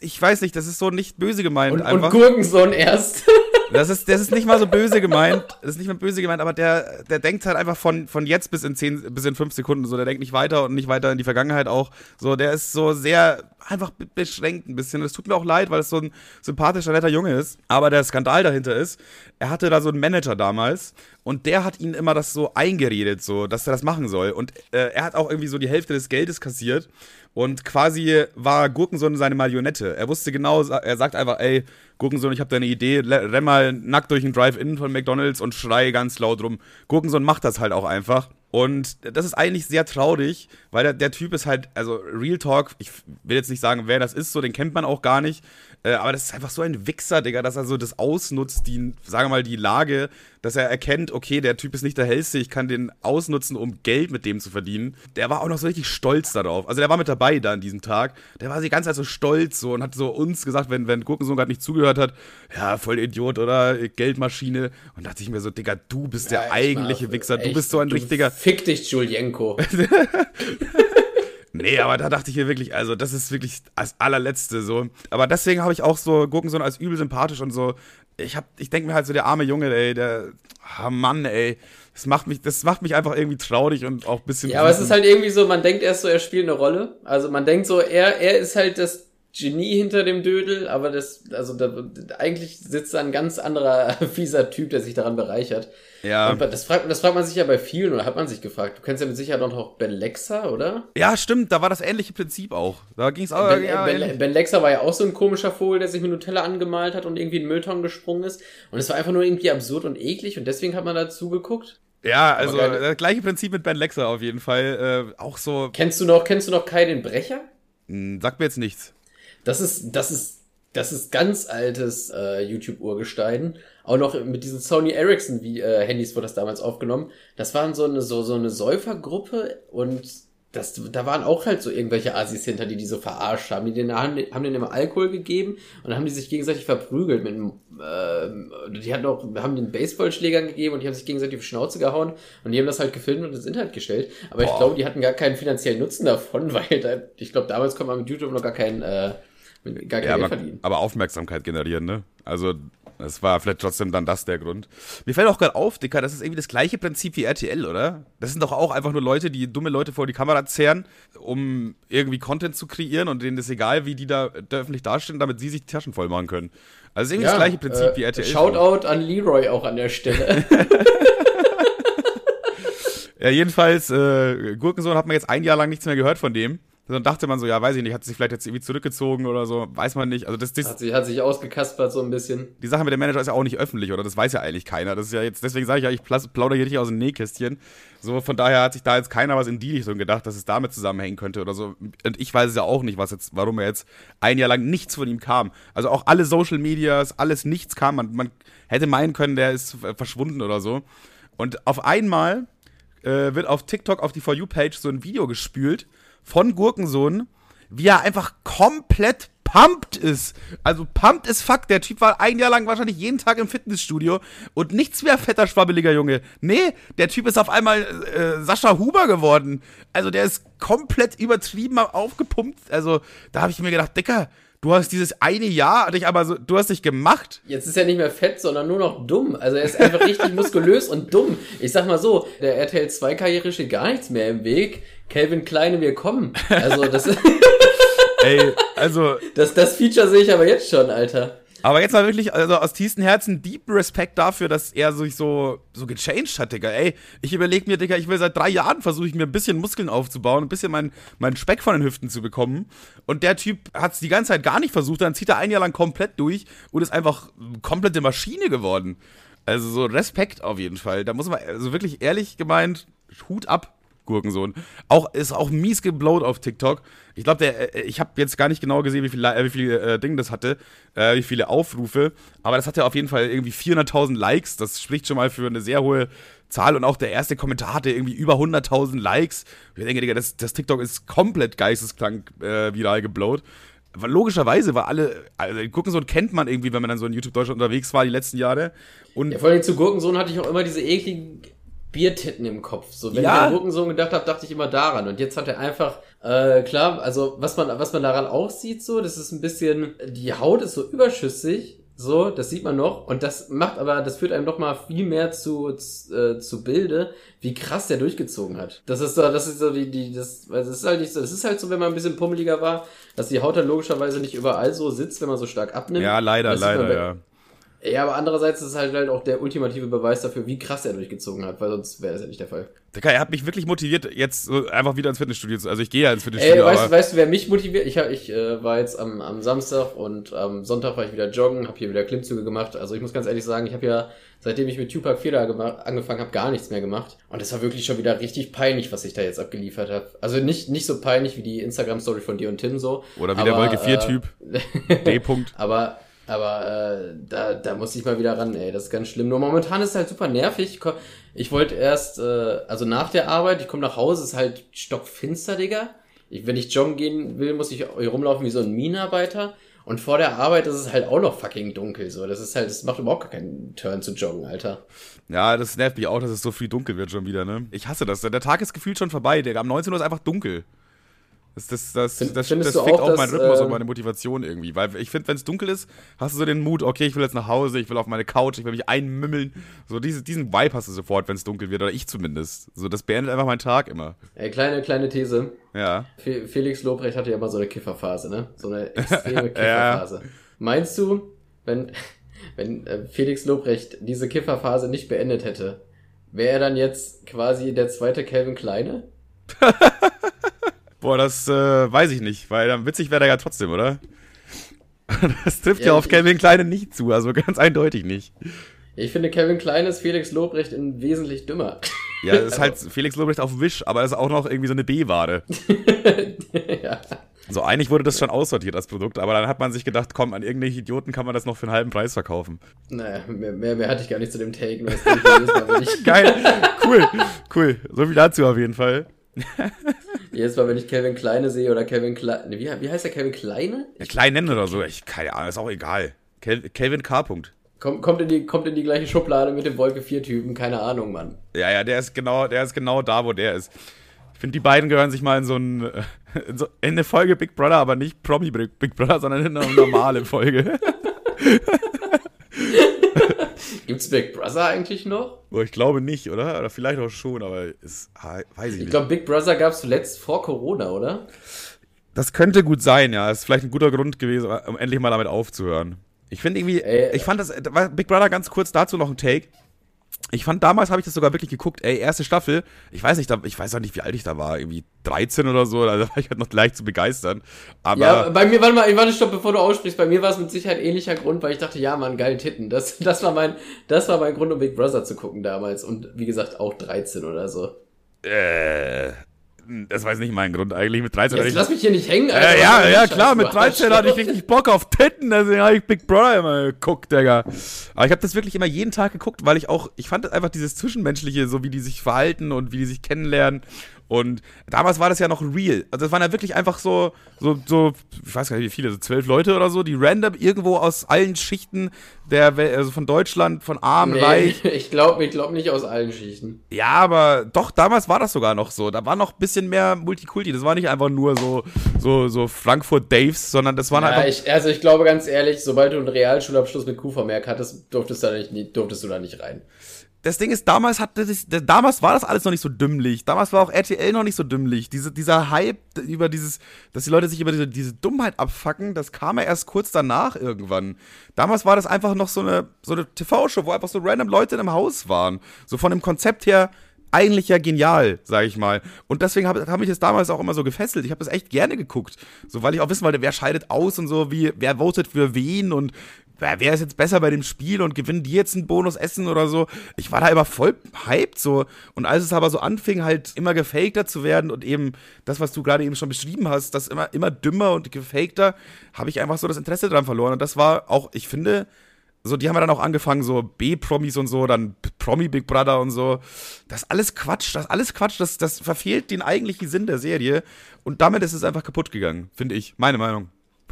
ich weiß nicht, das ist so nicht böse gemeint. Und, einfach. und Gurkensohn erst. *laughs* Das ist, das ist nicht mal so böse gemeint. Das ist nicht mal böse gemeint, aber der, der denkt halt einfach von, von jetzt bis in zehn, bis in fünf Sekunden so. Der denkt nicht weiter und nicht weiter in die Vergangenheit auch. So, der ist so sehr einfach beschränkt ein bisschen. Das tut mir auch leid, weil es so ein sympathischer, netter Junge ist. Aber der Skandal dahinter ist, er hatte da so einen Manager damals und der hat ihn immer das so eingeredet, so, dass er das machen soll. Und äh, er hat auch irgendwie so die Hälfte des Geldes kassiert und quasi war Gurkensohn seine Marionette. Er wusste genau, er sagt einfach, ey, Gurkensohn, ich habe da eine Idee, renn mal nackt durch den Drive-In von McDonalds und schrei ganz laut rum. Gurkensohn macht das halt auch einfach. Und das ist eigentlich sehr traurig, weil der, der, Typ ist halt, also Real Talk, ich will jetzt nicht sagen, wer das ist, so den kennt man auch gar nicht. Äh, aber das ist einfach so ein Wichser, Digga, dass er so das ausnutzt, die, sagen wir mal, die Lage, dass er erkennt, okay, der Typ ist nicht der hellste, ich kann den ausnutzen, um Geld mit dem zu verdienen. Der war auch noch so richtig stolz darauf. Also der war mit dabei da an diesem Tag. Der war die ganze Zeit so stolz so und hat so uns gesagt, wenn, wenn Gurkensohn gerade nicht zugehört hat, ja, voll Idiot, oder? Geldmaschine. Und da dachte ich mir so, Digga, du bist ja, der eigentliche Wichser. Du bist so ein richtiger. Fick dich, Julienko. *laughs* *laughs* Nee, aber da dachte ich mir wirklich, also das ist wirklich das allerletzte so. Aber deswegen habe ich auch so Gurkensohn als übel sympathisch und so. Ich hab, ich denke mir halt so, der arme Junge, ey, der, ah Mann, ey, das macht mich, das macht mich einfach irgendwie traurig und auch ein bisschen. Ja, aber es ist halt irgendwie so, man denkt erst so, er spielt eine Rolle. Also man denkt so, er, er ist halt das Genie hinter dem Dödel, aber das, also da, eigentlich sitzt da ein ganz anderer *laughs* fieser Typ, der sich daran bereichert. Ja. Und das fragt, das fragt man sich ja bei vielen, oder hat man sich gefragt. Du kennst ja mit Sicherheit noch Ben Lexa, oder? Ja, stimmt, da war das ähnliche Prinzip auch. Da ging es auch. Ben, ja, ben, ben, Lexa war ja auch so ein komischer Vogel, der sich mit Nutella angemalt hat und irgendwie in den Müllton gesprungen ist. Und es war einfach nur irgendwie absurd und eklig und deswegen hat man da zugeguckt. Ja, also das gleiche Prinzip mit Ben Lexa auf jeden Fall. Äh, auch so. Kennst du noch, kennst du noch Kai den Brecher? Hm, sagt mir jetzt nichts. Das ist, das ist, das ist ganz altes äh, YouTube-Urgestein. Auch noch mit diesen Sony Ericsson wie äh, Handys wurde das damals aufgenommen. Das waren so eine so so eine Säufergruppe und das, da waren auch halt so irgendwelche Assis hinter, die die so verarscht haben. Die denen, haben, haben denen immer Alkohol gegeben und dann haben die sich gegenseitig verprügelt. Mit, äh, die hatten auch, haben den Baseballschlägern gegeben und die haben sich gegenseitig auf die Schnauze gehauen und die haben das halt gefilmt und ins Internet gestellt. Aber Boah. ich glaube, die hatten gar keinen finanziellen Nutzen davon, *laughs* weil da, ich glaube, damals konnte man mit YouTube noch gar keinen äh, gar kein ja, Geld aber, verdienen. Aber Aufmerksamkeit generieren, ne? Also, es war vielleicht trotzdem dann das der Grund. Mir fällt auch gerade auf, Dicker, das ist irgendwie das gleiche Prinzip wie RTL, oder? Das sind doch auch einfach nur Leute, die dumme Leute vor die Kamera zehren, um irgendwie Content zu kreieren und denen ist egal, wie die da, da öffentlich dastehen, damit sie sich die Taschen voll machen können. Also, es ist irgendwie ja, das gleiche Prinzip äh, wie RTL. Shoutout an Leroy auch an der Stelle. *laughs* ja, jedenfalls, äh, Gurkensohn hat man jetzt ein Jahr lang nichts mehr gehört von dem. Dann dachte man so, ja, weiß ich nicht, hat sich vielleicht jetzt irgendwie zurückgezogen oder so, weiß man nicht. Also das, das hat, sich, hat sich ausgekaspert so ein bisschen. Die Sache mit dem Manager ist ja auch nicht öffentlich, oder? Das weiß ja eigentlich keiner. Das ist ja jetzt, deswegen sage ich ja, ich plaudere hier nicht aus dem Nähkästchen. So, von daher hat sich da jetzt keiner was in die Richtung gedacht, dass es damit zusammenhängen könnte oder so. Und ich weiß es ja auch nicht, was jetzt, warum er jetzt ein Jahr lang nichts von ihm kam. Also auch alle Social Medias, alles nichts kam. Man, man hätte meinen können, der ist verschwunden oder so. Und auf einmal äh, wird auf TikTok auf die For You-Page so ein Video gespült von Gurkensohn, wie er einfach komplett pumped ist. Also pumped ist fuck. Der Typ war ein Jahr lang wahrscheinlich jeden Tag im Fitnessstudio und nichts mehr fetter, schwabbeliger Junge. Nee, der Typ ist auf einmal äh, Sascha Huber geworden. Also der ist komplett übertrieben aufgepumpt. Also da habe ich mir gedacht, Dicker, du hast dieses eine Jahr dich aber so, du hast dich gemacht. Jetzt ist er nicht mehr fett, sondern nur noch dumm. Also er ist einfach richtig *laughs* muskulös und dumm. Ich sag mal so, der RTL 2 Karriere steht gar nichts mehr im Weg. Calvin Kleine, wir kommen. Also das *laughs* Ey, also. Das, das Feature sehe ich aber jetzt schon, Alter. Aber jetzt mal wirklich, also aus tiefstem Herzen, deep Respekt dafür, dass er sich so, so gechanged hat, Digga. Ey, ich überlege mir, Digga, ich will seit drei Jahren versuche ich mir ein bisschen Muskeln aufzubauen, ein bisschen meinen mein Speck von den Hüften zu bekommen. Und der Typ hat es die ganze Zeit gar nicht versucht, dann zieht er ein Jahr lang komplett durch und ist einfach komplette Maschine geworden. Also so Respekt auf jeden Fall. Da muss man, also wirklich ehrlich gemeint, Hut ab. Gurkensohn. Auch, ist auch mies geblowt auf TikTok. Ich glaube, äh, ich habe jetzt gar nicht genau gesehen, wie viele äh, wie viel, äh, Dinge das hatte, äh, wie viele Aufrufe. Aber das hatte auf jeden Fall irgendwie 400.000 Likes. Das spricht schon mal für eine sehr hohe Zahl. Und auch der erste Kommentar hatte irgendwie über 100.000 Likes. Ich denke, Digga, das, das TikTok ist komplett geisteskrank äh, viral geblowt. Logischerweise war alle, also Gurkensohn kennt man irgendwie, wenn man dann so in YouTube Deutschland unterwegs war die letzten Jahre. Und ja, vor allem zu Gurkensohn hatte ich auch immer diese ekligen Biertitten im Kopf. So, wenn ja. ich an Gurkensohn gedacht habe, dachte ich immer daran. Und jetzt hat er einfach, äh, klar, also was man, was man daran auch sieht, so, das ist ein bisschen, die Haut ist so überschüssig. So, das sieht man noch. Und das macht aber, das führt einem doch mal viel mehr zu, zu, äh, zu Bilde, wie krass der durchgezogen hat. Das ist so, das ist so die, die, das, also es ist halt nicht so, es ist halt so, wenn man ein bisschen pummeliger war, dass die Haut dann logischerweise nicht überall so sitzt, wenn man so stark abnimmt. Ja, leider, leider, ja. Ja, aber andererseits ist es halt, halt auch der ultimative Beweis dafür, wie krass er durchgezogen hat, weil sonst wäre es ja nicht der Fall. Digga, er hat mich wirklich motiviert, jetzt so einfach wieder ins Fitnessstudio zu. Also ich gehe ja ins Fitnessstudio. Ey, weißt, aber weißt du, wer mich motiviert? Ich, hab, ich äh, war jetzt am, am Samstag und am Sonntag war ich wieder joggen, habe hier wieder Klimmzüge gemacht. Also ich muss ganz ehrlich sagen, ich habe ja, seitdem ich mit Tupac 4 angefangen habe, gar nichts mehr gemagemacht. Und es war wirklich schon wieder richtig peinlich, was ich da jetzt abgeliefert habe. Also nicht, nicht so peinlich wie die Instagram-Story von dir und Tim so. Oder wie aber, der Wolke 4-Typ. Äh, *laughs* D-Punkt. aber aber äh, da, da muss ich mal wieder ran, ey. Das ist ganz schlimm. Nur momentan ist es halt super nervig. Ich wollte erst, äh, also nach der Arbeit, ich komme nach Hause, ist halt stockfinster, Digga. Ich, wenn ich joggen gehen will, muss ich rumlaufen wie so ein Minenarbeiter. Und vor der Arbeit ist es halt auch noch fucking dunkel. So, das ist halt, das macht überhaupt gar keinen Turn zu joggen, Alter. Ja, das nervt mich auch, dass es so früh dunkel wird schon wieder, ne? Ich hasse das. Der Tag ist gefühlt schon vorbei, Digga. Am 19 Uhr ist einfach dunkel. Das, das, das, Find, das, das, fickt auch, meinen Rhythmus äh, und meine Motivation irgendwie. Weil ich finde, wenn es dunkel ist, hast du so den Mut, okay, ich will jetzt nach Hause, ich will auf meine Couch, ich will mich einmümmeln. So diese, diesen Vibe hast du sofort, wenn es dunkel wird, oder ich zumindest. So, das beendet einfach meinen Tag immer. Ey, kleine, kleine These. Ja. Felix Lobrecht hatte ja mal so eine Kifferphase, ne? So eine *laughs* extreme Kifferphase. ja. Meinst du, wenn, wenn äh, Felix Lobrecht diese Kifferphase nicht beendet hätte, wäre er dann jetzt quasi der zweite Calvin Kleine? *laughs* Boah, das äh, weiß ich nicht, weil dann witzig wäre er ja trotzdem, oder? *laughs* Das trifft ja, ja auf Kevin Kleine nicht zu, also ganz eindeutig nicht. Ich finde, Kevin Klein ist Felix Lobrecht in wesentlich dümmer. Ja, das *laughs* ist halt Felix Lobrecht auf Wisch, aber das ist auch noch irgendwie so eine B-Ware. *laughs* ja. So, eigentlich wurde das schon aussortiert, das Produkt, aber dann hat man sich gedacht, komm, an irgendwelche Idioten kann man das noch für einen halben Preis verkaufen. Naja, mehr, mehr, mehr hatte ich gar nicht zu dem Take. Geil, cool, cool. So viel dazu auf jeden Fall. Jedes Mal, wenn ich Kevin Kleine sehe oder Kevin Kleine. Wie, wie heißt der Kevin Kleine? Ja, Kleinen oder so. Ich, keine Ahnung, ist auch egal. Kelvin K. Kommt, kommt, in die, kommt in die gleiche Schublade mit dem Wolke 4-Typen, keine Ahnung, Mann. Ja, ja, der ist genau, der ist genau da, wo der ist. Ich finde, die beiden gehören sich mal in so, ein, *laughs* in so in eine Folge Big Brother, aber nicht Promi Big Brother, sondern in eine normale Folge. *laughs* Gibt's Big Brother eigentlich noch? Ich glaube nicht, oder? Oder vielleicht auch schon, aber es weiß ich, ich nicht. Ich glaube, Big Brother gab es zuletzt vor Corona, oder? Das könnte gut sein, ja. Das ist vielleicht ein guter Grund gewesen, um endlich mal damit aufzuhören. Ich finde irgendwie, Ey, ich fand das, Big Brother ganz kurz dazu noch ein Take. Ich fand, damals habe ich das sogar wirklich geguckt, ey, erste Staffel, ich weiß nicht, ich weiß auch nicht, wie alt ich da war, irgendwie 13 oder so, da war ich halt noch leicht zu begeistern. Aber ja, bei mir, warte mal, warte, stopp, bevor du aussprichst, bei mir war es mit Sicherheit ähnlicher Grund, weil ich dachte, ja, man, geil Titten. Das, das war mein, das war mein Grund, um Big Brother zu gucken damals. Und wie gesagt, auch 13 oder so. Äh, das war jetzt nicht mein Grund eigentlich. Mit 13 Jetzt ich, lass mich hier nicht hängen, Alter. Äh, ja, ja, klar, mit 13 hatte ich *laughs* richtig Bock auf Titten, deswegen habe ich Big Brother immer geguckt, Digga. Aber ich habe das wirklich immer jeden Tag geguckt, weil ich auch, ich fand einfach dieses Zwischenmenschliche, so wie die sich verhalten und wie die sich kennenlernen und damals war das ja noch real. Also das waren ja wirklich einfach so, so, so, ich weiß gar nicht wie viele, so zwölf Leute oder so, die random irgendwo aus allen Schichten der Welt, also von Deutschland, von arm, nee, reich. *laughs* Ich glaube ich glaub nicht aus allen Schichten. Ja, aber doch, damals war das sogar noch so. Da war noch ein bisschen mehr Multikulti. Das war nicht einfach nur so, so, so Frankfurt Daves, sondern das waren ja, einfach. Ich, also ich glaube ganz ehrlich, sobald du einen Realschulabschluss mit Q-Vermerk hattest, durftest du da nicht, durftest du da nicht rein das Ding ist, damals hatte das, damals war das alles noch nicht so dümmlich. Damals war auch RTL noch nicht so dümmlich. Diese, dieser Hype über dieses, dass die Leute sich über diese, diese Dummheit abfacken, das kam ja erst kurz danach irgendwann. Damals war das einfach noch so eine, so eine TV-Show, wo einfach so random Leute in einem Haus waren. So von dem Konzept her eigentlich ja genial, sag ich mal. Und deswegen habe hab ich es damals auch immer so gefesselt. Ich habe das echt gerne geguckt. So, weil ich auch wissen wollte, wer scheidet aus und so, wie, wer votet für wen und wer, wer ist jetzt besser bei dem Spiel und gewinnen die jetzt ein Bonus-Essen oder so. Ich war da immer voll hyped so. Und als es aber so anfing, halt immer gefakter zu werden und eben das, was du gerade eben schon beschrieben hast, das immer, immer dümmer und gefakter, habe ich einfach so das Interesse dran verloren. Und das war auch, ich finde, so, die haben ja dann auch angefangen, so B-Promis und so, dann Promi Big Brother und so. Das alles Quatsch, das alles Quatsch, das, das verfehlt den eigentlichen Sinn der Serie. Und damit ist es einfach kaputt gegangen, finde ich. Meine Meinung.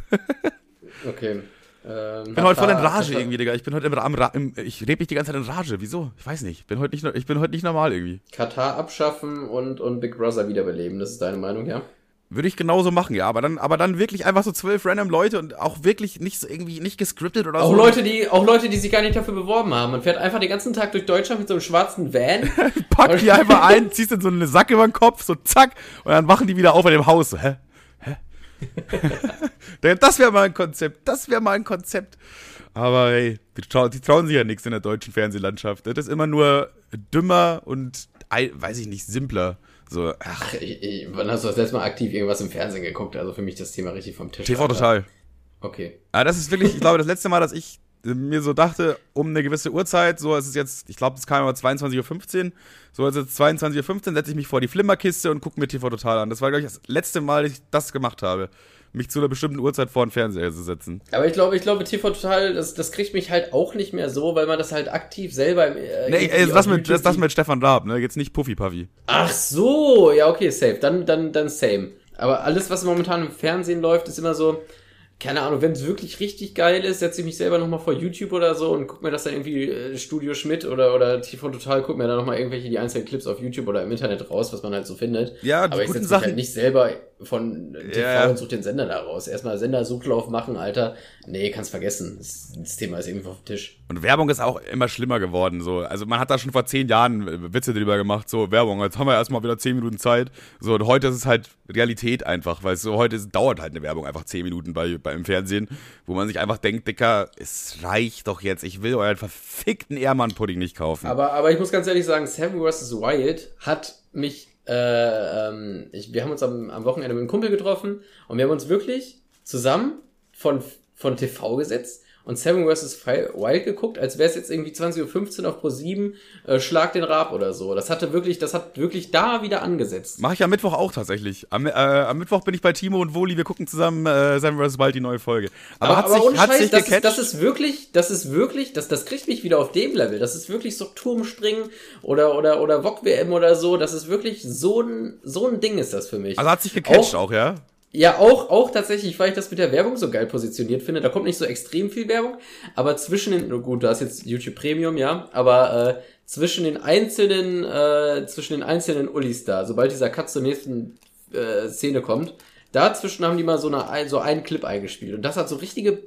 *laughs* okay. Ähm, ich bin heute voll in Rage irgendwie, Digga. Ich bin heute im, im, im ich rede mich die ganze Zeit in Rage. Wieso? Ich weiß nicht. Ich bin heute nicht, ich bin heute nicht normal irgendwie. Katar abschaffen und, und Big Brother wiederbeleben, das ist deine Meinung, ja? Würde ich genauso machen, ja. Aber dann, aber dann wirklich einfach so zwölf random Leute und auch wirklich nicht so irgendwie nicht gescriptet oder auch so. Leute, die, auch Leute, die sich gar nicht dafür beworben haben. Man fährt einfach den ganzen Tag durch Deutschland mit so einem schwarzen Van. *laughs* Pack die einfach ein, ziehst in so eine Sack über den Kopf, so zack, und dann wachen die wieder auf in dem Haus. So, hä? *laughs* Das wäre mal ein Konzept. Das wäre mal ein Konzept. Aber hey, die, trau die trauen sich ja nichts in der deutschen Fernsehlandschaft. Das ist immer nur dümmer und, weiß ich nicht, simpler. So, ach. ach ich, ich, wann hast du das letzte Mal aktiv irgendwas im Fernsehen geguckt? Also für mich das Thema richtig vom Tisch. TV total. Okay. Aber das ist wirklich, ich glaube, das letzte Mal, dass ich mir so dachte, um eine gewisse Uhrzeit, so ist es jetzt, ich glaube, das kam aber 22.15 Uhr, so ist es 22.15 Uhr, setze ich mich vor die Flimmerkiste und gucke mir TV Total an. Das war, glaube ich, das letzte Mal, dass ich das gemacht habe mich zu einer bestimmten Uhrzeit vor den Fernseher zu setzen. Aber ich glaube, ich glaube, TV Total, das, das kriegt mich halt auch nicht mehr so, weil man das halt aktiv selber. Äh, nee, ey, das, mit, das, das mit Stefan Raab, ne? Jetzt nicht Puffy Puffy. Ach so, ja, okay, safe. Dann, dann, dann same. Aber alles, was momentan im Fernsehen läuft, ist immer so, keine Ahnung, wenn es wirklich richtig geil ist, setze ich mich selber nochmal vor YouTube oder so und guck mir das dann irgendwie äh, Studio Schmidt oder, oder TV Total, guck mir dann nochmal irgendwelche die einzelnen Clips auf YouTube oder im Internet raus, was man halt so findet. Ja, Aber ich setze mich halt nicht selber von TV ja. und suche den Sender da raus. Erstmal Sender-Suchlauf machen, Alter. Nee, kannst vergessen. Das, das, Thema ist irgendwie auf dem Tisch. Und Werbung ist auch immer schlimmer geworden. So. Also man hat da schon vor zehn Jahren Witze drüber gemacht, so Werbung, jetzt haben wir erstmal wieder zehn Minuten Zeit. So, und heute ist es halt Realität einfach, weil so heute dauert halt eine Werbung einfach zehn Minuten bei, beim Fernsehen, wo man sich einfach denkt, Dicker, es reicht doch jetzt, ich will euren verfickten Ehrmann-Pudding nicht kaufen. Aber, aber ich muss ganz ehrlich sagen, Seven vs. Wild hat mich äh, ähm, ich, wir haben uns am, am Wochenende mit einem Kumpel getroffen und wir haben uns wirklich zusammen von, von TV gesetzt und Seven vs. Wild geguckt, als wäre es jetzt irgendwie 20.15 Uhr auf Pro 7, äh, Schlag den Rab oder so. Das hatte wirklich, das hat wirklich da wieder angesetzt. Mache ich am Mittwoch auch tatsächlich. Am, äh, am Mittwoch bin ich bei Timo und Woli, wir gucken zusammen äh, Seven vs. Wild die neue Folge. Aber, aber hat aber sich, hat Scheiß, sich das, ist, das ist wirklich, das ist wirklich, das, das kriegt mich wieder auf dem Level. Das ist wirklich so Turmspringen oder, oder, oder VOG-WM oder so. Das ist wirklich so ein, so ein Ding ist das für mich. Also hat sich gecatcht auch, auch ja? Ja, auch, auch tatsächlich, weil ich das mit der Werbung so geil positioniert finde. Da kommt nicht so extrem viel Werbung, aber zwischen den, gut, da ist jetzt YouTube Premium, ja, aber äh, zwischen den einzelnen, äh, zwischen den einzelnen Ullis da, sobald dieser Cut zur nächsten äh, Szene kommt, dazwischen haben die mal so, eine, so einen Clip eingespielt. Und das hat so richtige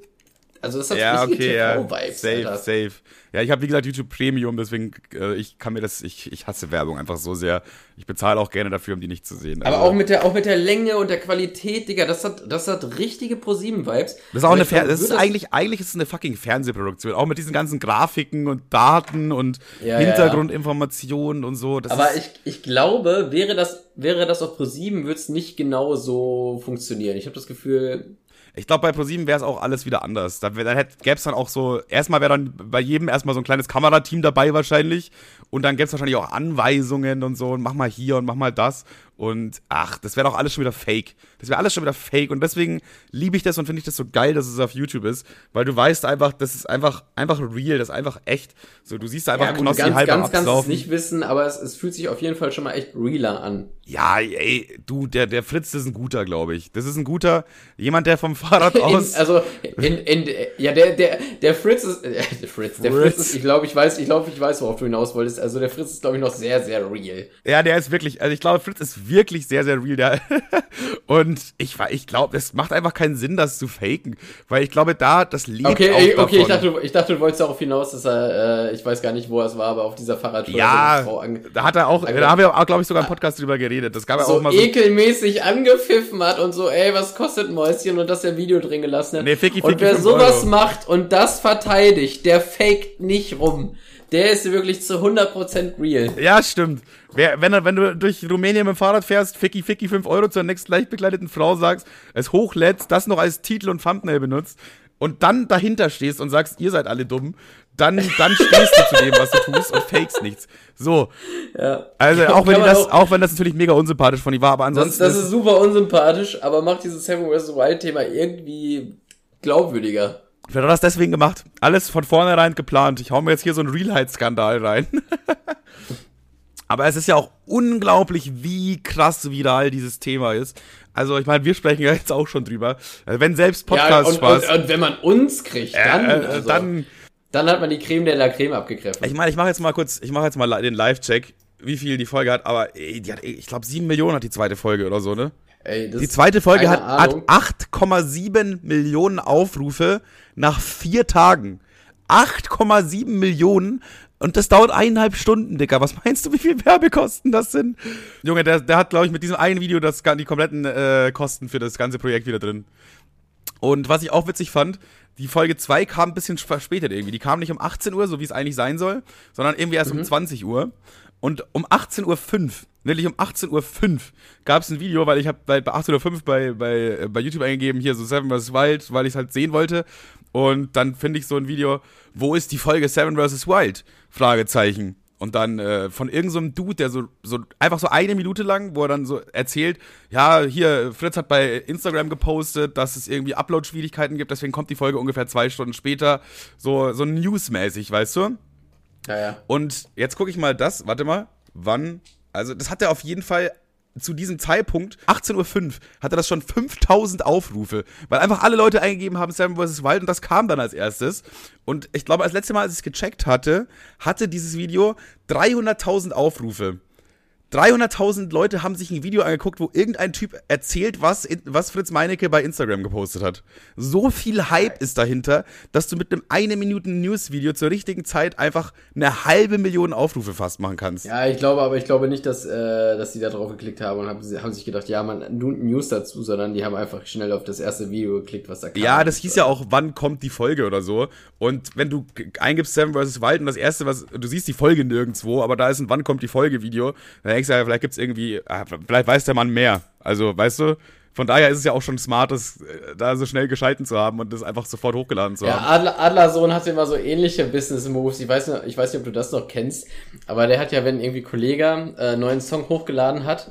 also das hat ja, richtige okay, TV-Vibes. Ja. Safe, Alter. safe. Ja, ich habe wie gesagt YouTube Premium, deswegen äh, ich kann mir das, ich, ich hasse Werbung einfach so sehr. Ich bezahle auch gerne dafür, um die nicht zu sehen. Also, Aber auch mit der, auch mit der Länge und der Qualität, Digga, das hat, das hat richtige ProSieben-Vibes. Das ist auch eine, glaub, das ist eigentlich, eigentlich ist es eine fucking Fernsehproduktion. Auch mit diesen ganzen Grafiken und Daten und ja, Hintergrundinformationen ja. und so. Das Aber ich, ich glaube, wäre das, wäre das auf ProSieben, würde es nicht genau so funktionieren. Ich habe das Gefühl, ich glaube, bei ProSieben wäre es auch alles wieder anders. Da, gäbe es dann auch so, erstmal wäre dann bei jedem erstmal so ein kleines Kamerateam dabei wahrscheinlich. Und dann gäbe es wahrscheinlich auch Anweisungen und so, und mach mal hier und mach mal das. Und ach, das wäre doch alles schon wieder fake. Das wäre alles schon wieder fake. Und deswegen liebe ich das und finde ich das so geil, dass es auf YouTube ist. Weil du weißt einfach, das ist einfach, einfach real, das ist einfach echt. So, du siehst einfach ja, Knossi ganz, halb ganz, ganz kannst es nicht wissen, aber es, es fühlt sich auf jeden Fall schon mal echt realer an. Ja, ey, du, der, der Fritz, das ist ein guter, glaube ich. Das ist ein guter, jemand, der vom Fahrrad *laughs* aus. In, also, in, in, ja, der, der, der Fritz ist, äh, *laughs* der Fritz, der Fritz, Fritz ist, ich glaube, ich weiß, ich glaube, ich weiß, worauf du hinaus wolltest. Also, der Fritz ist, glaube ich, noch sehr, sehr real. Ja, der ist wirklich, also ich glaube, Fritz ist wirklich wirklich sehr, sehr real. Der *laughs* und ich, ich glaube, es macht einfach keinen Sinn, das zu faken. Weil ich glaube, da, das lebt okay, auch okay, davon. ich dachte, ich dachte, du wolltest darauf hinaus, dass er, äh, ich weiß gar nicht, wo es war, aber auf dieser Fahrradtour. Ja, da hat er auch, da haben wir auch, glaube ich, sogar einen Podcast drüber geredet. Das gab so auch mal so ekelmäßig angepfiffen hat und so, ey, was kostet Mäuschen und dass er Video drin gelassen hat. Nee, Ficky, Ficky, und wer sowas Euro. macht und das verteidigt, der faked nicht rum der ist wirklich zu 100% real. Ja, stimmt. Wer, wenn, wenn du durch Rumänien mit dem Fahrrad fährst, Ficky Ficky 5 Euro zur nächsten leicht bekleideten Frau sagst, es hochlädst, das noch als Titel und Thumbnail benutzt und dann dahinter stehst und sagst, ihr seid alle dumm, dann, dann stehst du zu dem, was du tust und fakest nichts. So. Ja. Also auch wenn, das, auch wenn das natürlich mega unsympathisch von ihm war, aber Das, ansonsten. das ist super unsympathisch, aber macht dieses vs. Wild-Thema irgendwie glaubwürdiger. Vielleicht hat das deswegen gemacht. Alles von vornherein geplant. Ich hau mir jetzt hier so einen Realheit-Skandal rein. *laughs* Aber es ist ja auch unglaublich, wie krass viral dieses Thema ist. Also, ich meine, wir sprechen ja jetzt auch schon drüber. Also, Wenn selbst Ja, Podcast und, Spaß. und, und wenn man uns kriegt, dann, äh, äh, also, dann, dann hat man die Creme de la Creme abgegriffen. ich meine, ich mache jetzt mal kurz, ich mache jetzt mal den Live-Check, wie viel die Folge hat. Aber ey, die hat, ich glaube, sieben Millionen hat die zweite Folge oder so, ne? Ey, das Die zweite Folge hat, hat Ahnung. 8,7 Millionen Aufrufe nach vier Tagen. 8,7 Millionen und das dauert eineinhalb Stunden, Dicker. Was meinst du, wie viel Werbekosten das sind? Junge, der, der hat, glaube ich, mit diesem einen Video das, die kompletten äh, Kosten für das ganze Projekt wieder drin. Und was ich auch witzig fand, die Folge 2 kam ein bisschen verspätet irgendwie. Die kam nicht um 18 Uhr, so wie es eigentlich sein soll, sondern irgendwie erst um 20 Uhr. Und um 18.05 Uhr, wirklich um 18.05 Uhr, gab es ein Video, weil ich habe bei, bei 18.05 Uhr bei, bei, äh, bei YouTube eingegeben, hier so Seven vs. Wild, weil ich es halt sehen wollte. Und dann finde ich so ein Video, wo ist die Folge Seven vs. Wild? Fragezeichen. Und dann äh, von irgendeinem so Dude, der so, so einfach so eine Minute lang, wo er dann so erzählt, ja, hier, Fritz hat bei Instagram gepostet, dass es irgendwie Upload-Schwierigkeiten gibt, deswegen kommt die Folge ungefähr zwei Stunden später. So, so newsmäßig, weißt du? Ja, ja. Und jetzt gucke ich mal das, warte mal, wann, also das hat er auf jeden Fall zu diesem Zeitpunkt, 18.05 Uhr, hatte das schon 5000 Aufrufe, weil einfach alle Leute eingegeben haben Seven vs. Wild und das kam dann als erstes. Und ich glaube, als letzte Mal, als ich es gecheckt hatte, hatte dieses Video 300.000 Aufrufe. 300.000 Leute haben sich ein Video angeguckt, wo irgendein Typ erzählt, was, was Fritz Meinecke bei Instagram gepostet hat. So viel Hype ist dahinter, dass du mit einem eine Minuten News-Video zur richtigen Zeit einfach eine halbe Million Aufrufe fast machen kannst. Ja, ich glaube, aber ich glaube nicht, dass, äh, dass die da drauf geklickt haben und haben, haben sich gedacht, ja, man, nun News dazu, sondern die haben einfach schnell auf das erste Video geklickt, was da kam. Ja, das hieß ja auch, wann kommt die Folge oder so. Und wenn du eingibst Seven vs. Wild und das erste, was, du siehst die Folge nirgendwo, aber da ist ein Wann kommt die Folge Video, dann du ja, vielleicht gibt's irgendwie, ah, vielleicht weiß der Mann mehr. Also, weißt du, von daher ist es ja auch schon smart, das, äh, da so schnell geschalten zu haben und das einfach sofort hochgeladen zu Ja, haben. Adler, Adlersohn hatte immer so ähnliche Business Moves. Ich weiß, noch, ich weiß nicht, ob du das noch kennst, aber der hat ja, wenn irgendwie Kollege äh, einen neuen Song hochgeladen hat,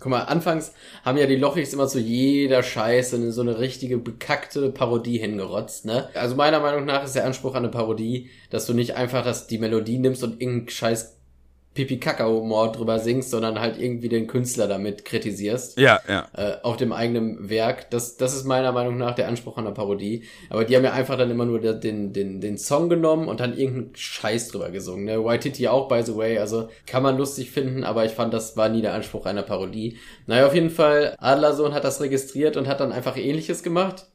guck mal, anfangs haben ja die Lochis immer zu jeder Scheiße so eine richtige bekackte Parodie hingerotzt, ne? Also meiner Meinung nach ist der Anspruch an eine Parodie, dass du nicht einfach das, die Melodie nimmst und irgendeinen scheiß Pipi-Kaka-Humor drüber singst, sondern halt irgendwie den Künstler damit kritisierst Ja, ja. äh, auf dem eigenen Werk. Das, das ist meiner Meinung nach der Anspruch an der Parodie. Aber die haben ja einfach dann immer nur den, den, den Song genommen und dann irgendeinen Scheiß drüber gesungen. Ne? Waititi auch, by the way. Also kann man lustig finden, aber ich fand, das war nie der Anspruch einer Parodie. Naja, auf jeden Fall, Adlersohn hat das registriert und hat dann einfach ähnliches gemacht.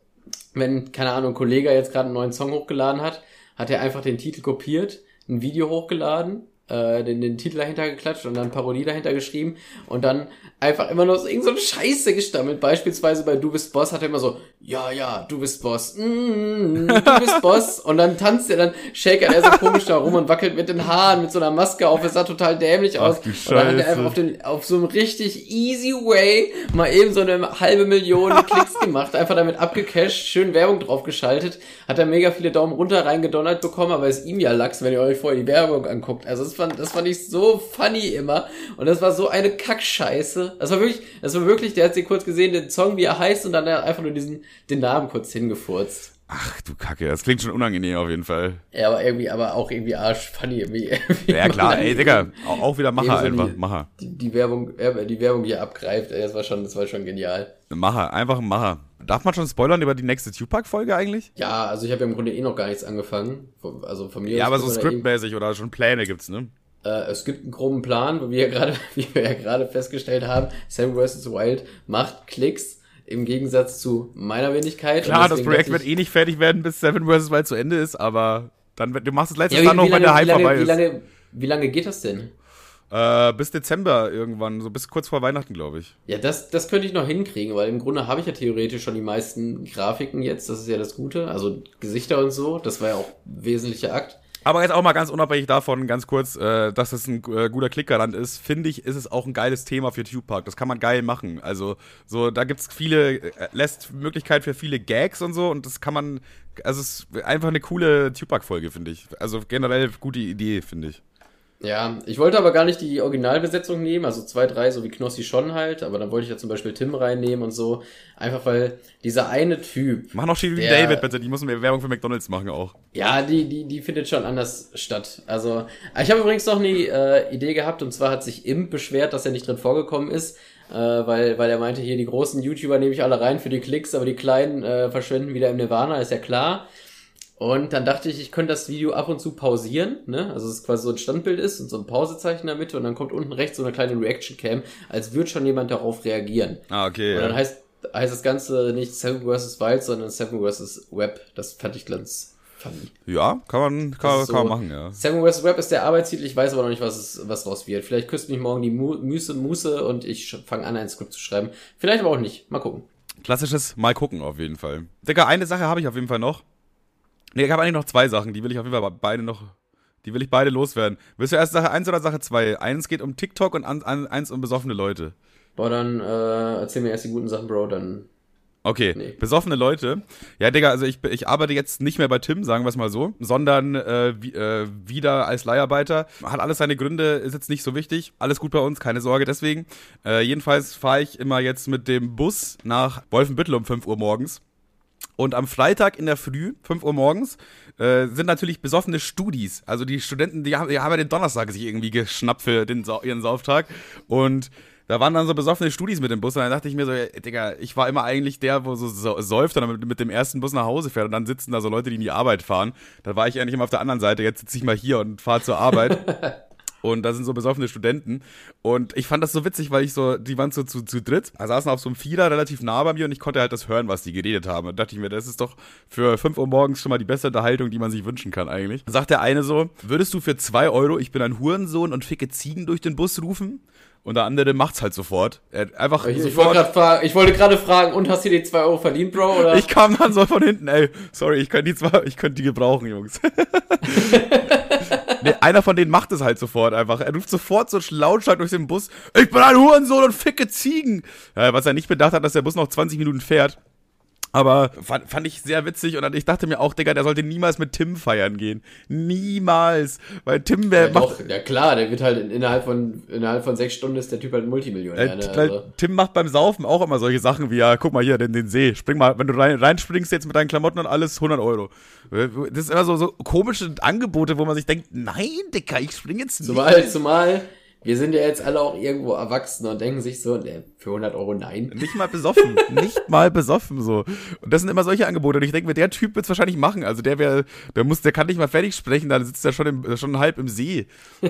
Wenn, keine Ahnung, ein Kollege jetzt gerade einen neuen Song hochgeladen hat, hat er einfach den Titel kopiert, ein Video hochgeladen, äh, den, den Titel dahinter geklatscht und dann Parodie dahinter geschrieben. Und dann einfach immer noch so irgend so eine Scheiße gestammelt. Beispielsweise bei Du bist Boss hat er immer so, ja, ja, du bist Boss, mm, du bist *laughs* Boss. Und dann tanzt er, dann shakert er so komisch da rum und wackelt mit den Haaren, mit so einer Maske auf. Es sah total dämlich aus. Ach und dann hat er einfach auf, den, auf so einem richtig easy way mal eben so eine halbe Million *laughs* Klicks gemacht, einfach damit abgecasht, schön Werbung draufgeschaltet, hat er mega viele Daumen runter reingedonnert bekommen, aber ist ihm ja Lachs, wenn ihr euch vorher die Werbung anguckt. Also das fand, das fand ich so funny immer und das war so eine Kackscheiße. Das war wirklich, das war wirklich, der hat sie kurz gesehen, den Song, wie er heißt und dann hat er einfach nur diesen, den Namen kurz hingefurzt. Ach du Kacke, das klingt schon unangenehm auf jeden Fall. Er war irgendwie, aber auch irgendwie arsch funny. Irgendwie, Ja klar, ey Digga, auch, auch wieder Macher so einfach, die- Macher. Die, die Werbung, die Werbung hier abgreift, ey, das war schon, das war schon genial. Macher, einfach ein Macher. Darf man schon spoilern über die nächste Tupac-Folge eigentlich? Ja, also ich habe ja im Grunde eh noch gar nichts angefangen. Also von mir Ja, aber so eben- scriptmäßig oder schon Pläne gibt's, ne? Äh, es gibt einen groben Plan, wie wir *laughs* gerade, wie wir ja gerade festgestellt haben. Sam vs. Wild macht Klicks im Gegensatz zu meiner Wenigkeit. Klar, das Projekt wird eh nicht fertig werden, bis Seven vs. Wild zu Ende ist, aber dann, du machst es letztens ja, wie, dann noch, wie, wenn der wie, Hype lange, vorbei wie, ist. lange, wie lange geht das denn? Äh, bis Dezember irgendwann, so bis kurz vor Weihnachten, glaube ich. Ja, das, das könnte ich noch hinkriegen, weil im Grunde habe ich ja theoretisch schon die meisten Grafiken jetzt, das ist ja das Gute, also Gesichter und so, das war ja auch wesentlicher Akt. Aber jetzt auch mal ganz unabhängig davon, ganz kurz, äh, dass es ein äh, guter Klickgarant ist, finde ich, ist es auch ein geiles Thema für Tube Park. Das kann man geil machen. Also, so, da gibt es viele, äh, lässt Möglichkeit für viele Gags und so und das kann man, also, es ist einfach eine coole Tube Park-Folge, finde ich. Also, generell gute Idee, finde ich. Ja, ich wollte aber gar nicht die Originalbesetzung nehmen, also zwei, drei, so wie Knossi schon halt, aber dann wollte ich ja zum Beispiel Tim reinnehmen und so. Einfach weil dieser eine Typ. Mach noch Shirin David bitte, die müssen mehr Werbung für McDonalds machen auch. Ja, die, die, die findet schon anders statt. Also, ich habe übrigens noch eine äh, Idee gehabt und zwar hat sich Imp beschwert, dass er nicht drin vorgekommen ist, äh, weil, weil er meinte, hier die großen YouTuber nehme ich alle rein für die Klicks, aber die kleinen äh, verschwinden wieder im Nirvana, ist ja klar. Und dann dachte ich, ich könnte das Video ab und zu pausieren, ne? Also es quasi so ein Standbild ist und so ein Pausezeichen in der Mitte und dann kommt unten rechts so eine kleine Reaction Cam, als würde schon jemand darauf reagieren. Ah, okay. Und dann ja. heißt, heißt das Ganze nicht Seven vs. Wild, sondern Seven vs. Web. Das fand ich ganz funny. Ja, kann man, kann, so, kann man machen, ja. Seven vs. Web ist der Arbeitstitel, ich weiß aber noch nicht, was, es, was raus wird. Vielleicht küsst mich morgen die Muße, Muße und ich fange an, ein Skript zu schreiben. Vielleicht aber auch nicht. Mal gucken. Klassisches Mal gucken auf jeden Fall. Digga, eine Sache habe ich auf jeden Fall noch. Nee, ich habe eigentlich noch zwei Sachen, die will ich auf jeden Fall beide noch, die will ich beide loswerden. Willst du erst Sache 1 oder Sache 2? Eins geht um TikTok und an, an, eins um besoffene Leute. Boah, dann äh, erzähl mir erst die guten Sachen, Bro, dann. Okay, nee. besoffene Leute. Ja, Digga, also ich, ich arbeite jetzt nicht mehr bei Tim, sagen wir es mal so, sondern äh, wie, äh, wieder als Leiharbeiter. Hat alles seine Gründe, ist jetzt nicht so wichtig. Alles gut bei uns, keine Sorge deswegen. Äh, jedenfalls fahre ich immer jetzt mit dem Bus nach Wolfenbüttel um 5 Uhr morgens. Und am Freitag in der Früh, 5 Uhr morgens, äh, sind natürlich besoffene Studis. Also die Studenten, die haben, die haben ja den Donnerstag sich irgendwie geschnappt für den, ihren Sauftag. Und da waren dann so besoffene Studis mit dem Bus und dann dachte ich mir so, ey, Digga, ich war immer eigentlich der, wo so, so säuft und dann mit, mit, dem ersten Bus nach Hause fährt und dann sitzen da so Leute, die in die Arbeit fahren. Da war ich eigentlich immer auf der anderen Seite, jetzt sitze ich mal hier und fahre zur Arbeit. *laughs* Und da sind so besoffene Studenten. Und ich fand das so witzig, weil ich so, die waren so zu, zu dritt, da saßen auf so einem Vierer relativ nah bei mir und ich konnte halt das hören, was die geredet haben. Und dachte ich mir, das ist doch für 5 Uhr morgens schon mal die beste Unterhaltung, die man sich wünschen kann eigentlich. Dann sagt der eine so, würdest du für 2 Euro, ich bin ein Hurensohn und ficke Ziegen durch den Bus rufen? Und der andere macht's halt sofort. Einfach ich, sofort. Ich wollte gerade fragen, und hast du die 2 Euro verdient, Bro? Oder? Ich kam dann so von hinten, ey, sorry, ich könnte die zwei, ich könnte die gebrauchen, Jungs. *laughs* *laughs* nee, einer von denen macht es halt sofort einfach. Er ruft sofort so lautstark durch den Bus, ich bin ein Hurensohn und ficke Ziegen. Was er nicht bedacht hat, dass der Bus noch 20 Minuten fährt. Aber fand, fand ich sehr witzig und ich dachte mir auch, Digga, der sollte niemals mit Tim feiern gehen. Niemals. Weil Tim wäre. Ja, doch, ja klar, der wird halt innerhalb von, innerhalb von sechs Stunden ist der Typ halt Multimillionär. Äh, ne? also. Tim macht beim Saufen auch immer solche Sachen wie, ja, guck mal hier, den, den See. Spring mal, wenn du rein, reinspringst jetzt mit deinen Klamotten und alles, 100 Euro. Das ist immer so, so komische Angebote, wo man sich denkt, nein, Digga, ich spring jetzt nicht. Zumal, zumal, wir sind ja jetzt alle auch irgendwo erwachsen und denken sich so, ne, für 100 Euro nein. Nicht mal besoffen. *laughs* nicht mal besoffen so. Und das sind immer solche Angebote. Und ich denke mir, der Typ wird es wahrscheinlich machen. Also der wäre, der muss, der kann nicht mal fertig sprechen, dann sitzt er schon, im, schon halb im See. *laughs*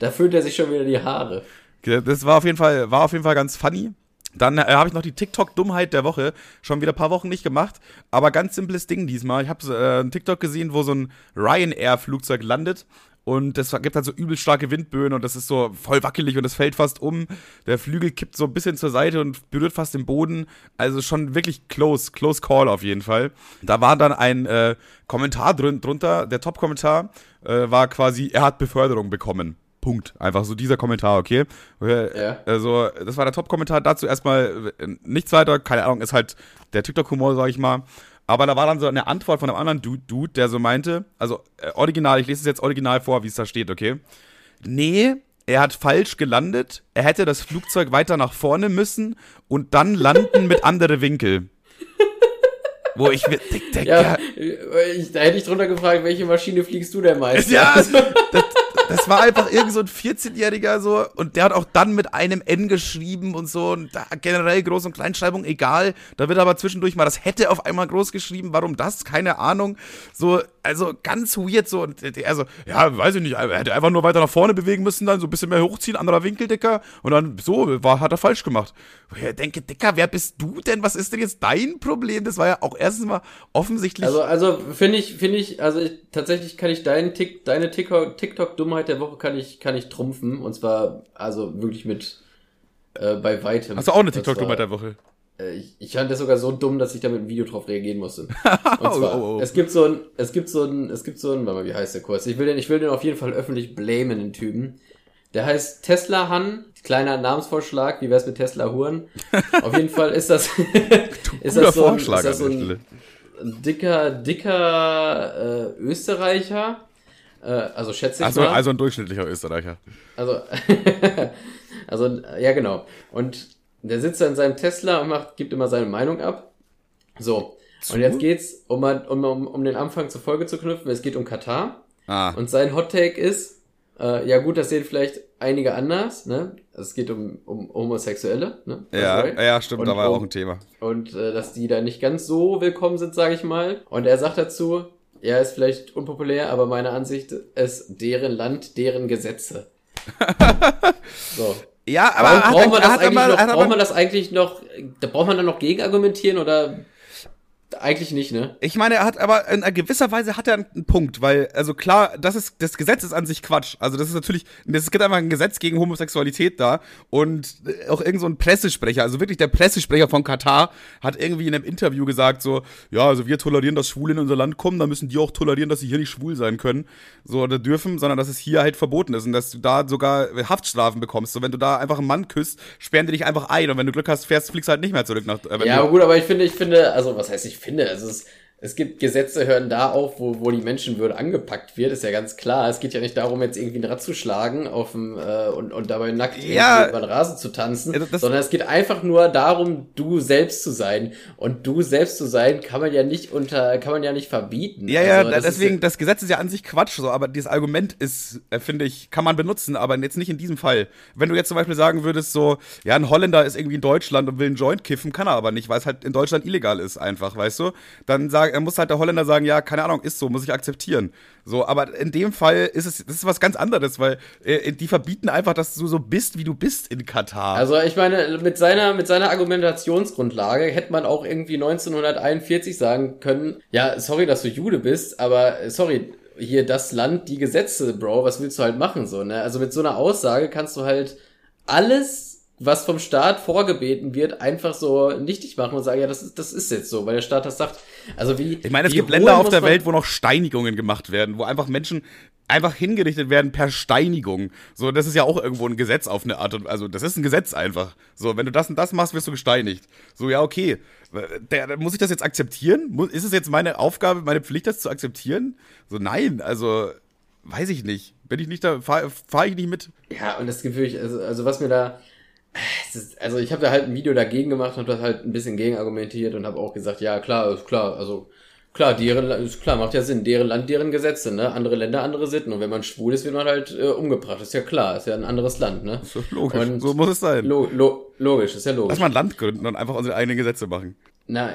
da fühlt er sich schon wieder die Haare. Das war auf jeden Fall, war auf jeden Fall ganz funny. Dann äh, habe ich noch die TikTok-Dummheit der Woche. Schon wieder ein paar Wochen nicht gemacht. Aber ganz simples Ding diesmal. Ich habe äh, einen TikTok gesehen, wo so ein Ryanair-Flugzeug landet und es gibt halt so übel starke Windböen und das ist so voll wackelig und es fällt fast um. Der Flügel kippt so ein bisschen zur Seite und berührt fast den Boden. Also schon wirklich close, close call auf jeden Fall. Da war dann ein äh, Kommentar drin, drunter, der Top-Kommentar äh, war quasi, er hat Beförderung bekommen. Punkt. Einfach so dieser Kommentar, okay? Ja. Also, das war der Top-Kommentar dazu. Erstmal äh, nichts weiter, keine Ahnung, ist halt der TikTok-Humor, sag ich mal. Aber da war dann so eine Antwort von einem anderen Dude, Dude der so meinte, also äh, original, ich lese es jetzt original vor, wie es da steht, okay? Nee, er hat falsch gelandet, er hätte das Flugzeug weiter nach vorne müssen und dann landen mit andere Winkel. Wo ich mir ja, ich, da hätte ich drunter gefragt, welche Maschine fliegst du denn meist? Ja, *laughs* das, das war einfach irgend so ein 14-Jähriger so und der hat auch dann mit einem N geschrieben und so und da generell Groß- und Kleinschreibung egal. Da wird aber zwischendurch mal das hätte auf einmal groß geschrieben. Warum das? Keine Ahnung. So, also ganz weird so und er so, ja, weiß ich nicht, er hätte einfach nur weiter nach vorne bewegen müssen, dann so ein bisschen mehr hochziehen, anderer Winkel, Dicker und dann so, war, hat er falsch gemacht. Ich denke, Dicker, wer bist du denn? Was ist denn jetzt dein Problem? Das war ja auch erstens mal offensichtlich. Also, also finde ich, finde ich, also ich, tatsächlich kann ich deinen Tick, deine TikTok-Dummheit Dummheit der Woche kann ich, kann ich trumpfen. Und zwar, also wirklich mit äh, bei weitem. Hast du auch eine TikTok-Dummheit der Woche? Äh, ich, ich fand das sogar so dumm, dass ich da mit einem Video drauf reagieren musste. *laughs* Und zwar, Oh, oh, oh. es gibt so ein, es gibt so ein, es gibt so ein, warte mal, wie heißt der kurz? Ich will den, ich will den auf jeden Fall öffentlich blamen, den Typen. Der heißt Tesla Han, kleiner Namensvorschlag, wie wär's mit Tesla Huren? *laughs* Auf jeden Fall ist das, *laughs* ist das so ein, Vorschlag ist das so ein, ein dicker, dicker äh, Österreicher. Äh, also schätze ich Also, mal. also ein durchschnittlicher Österreicher. Also, also, ja, genau. Und der sitzt da in seinem Tesla und macht, gibt immer seine Meinung ab. So. Zu? Und jetzt geht's, um, um, um, um den Anfang zur Folge zu knüpfen, es geht um Katar. Ah. Und sein Hot Take ist, äh, ja gut, das sehen vielleicht einige anders, ne? Es geht um, um Homosexuelle, ne? Ja, Right? ja, stimmt, Und da war auch ein Thema. und äh, dass die da nicht ganz so willkommen sind, sage ich mal. Und er sagt dazu, ja, ist vielleicht unpopulär, aber meine Ansicht ist deren Land, deren Gesetze. *laughs* so. Ja, Aber braucht, man das eigentlich noch, braucht man das eigentlich noch, da braucht man dann noch gegenargumentieren oder eigentlich nicht, ne? Ich meine, er hat aber in gewisser Weise hat er einen Punkt, weil, also klar, das ist, das Gesetz ist an sich Quatsch. Also das ist natürlich, es gibt einfach ein Gesetz gegen Homosexualität da und auch irgend so ein Pressesprecher, also wirklich der Pressesprecher von Katar hat irgendwie in einem Interview gesagt so, ja, also wir tolerieren, dass Schwule in unser Land kommen, dann müssen die auch tolerieren, dass sie hier nicht schwul sein können, so oder dürfen, sondern dass es hier halt verboten ist und dass du da sogar Haftstrafen bekommst. So wenn du da einfach einen Mann küsst, sperren die dich einfach ein und wenn du Glück hast, fährst, fliegst du halt nicht mehr zurück nach. äh, Ja, gut, aber ich finde, ich finde, also was heißt ich finde, es, es gibt Gesetze hören da auf, wo, wo die Menschenwürde angepackt wird, ist ja ganz klar. Es geht ja nicht darum, jetzt irgendwie ein Rad zu schlagen auf dem, äh, und, und dabei nackt Ja. über den Rasen zu tanzen, Ja, sondern es geht einfach nur darum, du selbst zu sein. Und du selbst zu sein kann man ja nicht unter, kann man ja nicht verbieten. Ja, ja, Also, da- das deswegen, das Gesetz ist ja an sich Quatsch, so, aber dieses Argument ist, äh, finde ich, kann man benutzen, aber jetzt nicht in diesem Fall. Wenn du jetzt zum Beispiel sagen würdest, so, ja, ein Holländer ist irgendwie in Deutschland und will einen Joint kiffen, kann er aber nicht, weil es halt in Deutschland illegal ist, einfach, weißt du? Dann sag, er muss halt der Holländer sagen, ja, keine Ahnung, ist so, muss ich akzeptieren. So, aber in dem Fall ist es, das ist was ganz anderes, weil äh, die verbieten einfach, dass du so bist, wie du bist in Katar. Also ich meine, mit seiner, mit seiner Argumentationsgrundlage hätte man auch irgendwie 1941 sagen können, ja, sorry, dass du Jude bist, aber äh, sorry, hier das Land, die Gesetze, Bro, was willst du halt machen, so, ne? Also mit so einer Aussage kannst du halt alles, was vom Staat vorgebeten wird, einfach so nichtig machen und sagen, ja, das ist, das ist jetzt so, weil der Staat das sagt. Also wie. Ich meine, es gibt Länder auf der Welt, wo noch Steinigungen gemacht werden, wo einfach Menschen einfach hingerichtet werden per Steinigung. So, das ist ja auch irgendwo ein Gesetz auf eine Art und also das ist ein Gesetz einfach. So, wenn du das und das machst, wirst du gesteinigt. So, ja, okay. Der, der, muss ich das jetzt akzeptieren? Ist es jetzt meine Aufgabe, meine Pflicht, das zu akzeptieren? So, nein, also weiß ich nicht. Bin ich nicht da, fahre fahr ich nicht mit? Ja, und das Gefühl, ich, also, also was mir da. Ist- Also ich habe da halt ein Video dagegen gemacht und das halt ein bisschen gegen argumentiert und habe auch gesagt, ja klar, ist klar, also klar, deren ist klar, macht ja Sinn, deren Land, deren Gesetze, ne? Andere Länder, andere Sitten. Und wenn man schwul ist, wird man halt äh, umgebracht. Ist ja klar, ist ja ein anderes Land, ne? So, logisch, Und- so muss es sein. Lo lo logisch, ist ja logisch. Lass mal ein Land gründen und einfach unsere eigenen Gesetze machen. Na,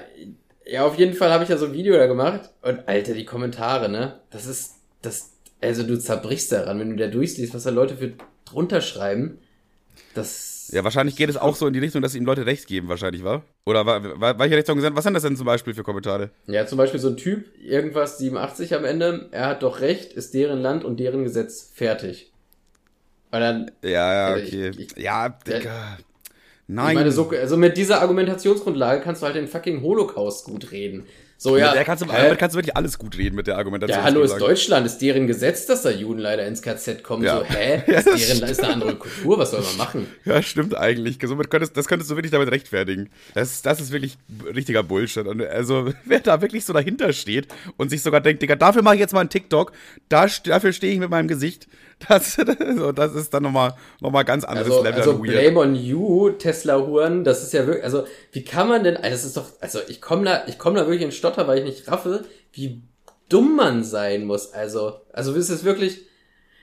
ja, auf jeden Fall habe ich ja so ein Video da gemacht und Alter, die Kommentare, ne? Das ist, das, also du zerbrichst daran, wenn du da durchliest, was da Leute für drunter schreiben. Das. Ja, wahrscheinlich geht es auch so in die Richtung, dass ihm Leute recht geben, wahrscheinlich, wa? Oder wa- wa- welche Richtung sind? Was sind das denn zum Beispiel für Kommentare? Ja, zum Beispiel so ein Typ, irgendwas 87 am Ende, er hat doch recht, ist deren Land und deren Gesetz fertig. Und dann, Ja, ja, Also okay. ich- ich- ja, Digga. Nein. ich meine, so, also mit dieser Argumentationsgrundlage kannst du halt den fucking Holocaust gut reden. So, ja. kannst du, damit kannst du wirklich alles gut reden mit der Argumentation. Ja, hallo, ist Deutschland, ist deren Gesetz, dass da Juden leider ins KZ kommen. Ja. So, hä? *laughs* Ja, Ist das deren, ist eine andere Kultur, was soll man machen? Ja, stimmt eigentlich. Somit könntest, das könntest du wirklich damit rechtfertigen. Das, das ist wirklich richtiger Bullshit. Und also, *laughs* wer da wirklich so dahinter steht und sich sogar denkt, Digga, dafür mache ich jetzt mal einen TikTok, da, dafür stehe ich mit meinem Gesicht, das, *laughs* so, das ist dann nochmal noch mal ganz anderes Also, Level also. Blame on you, Tesla-Huren, das ist ja wirklich, also, wie kann man denn, also, das ist doch, also, ich komme da, ich komme da wirklich in Stotter, weil ich nicht raffe, wie dumm man sein muss, also, also, ist es wirklich,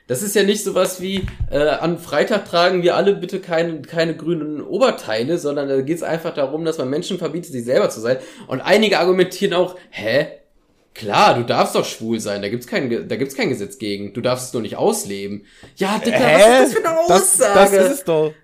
das ist ja nicht sowas wie, äh, an Freitag tragen wir alle bitte keine, keine grünen Oberteile, sondern da geht es einfach darum, dass man Menschen verbietet, sich selber zu sein. Und einige argumentieren auch, hä? Klar, du darfst doch schwul sein, da gibt's kein, da gibt's kein Gesetz gegen. Du darfst es nur nicht ausleben. Ja, Dicker, was ist das für eine Aussage? Das, das ist doch.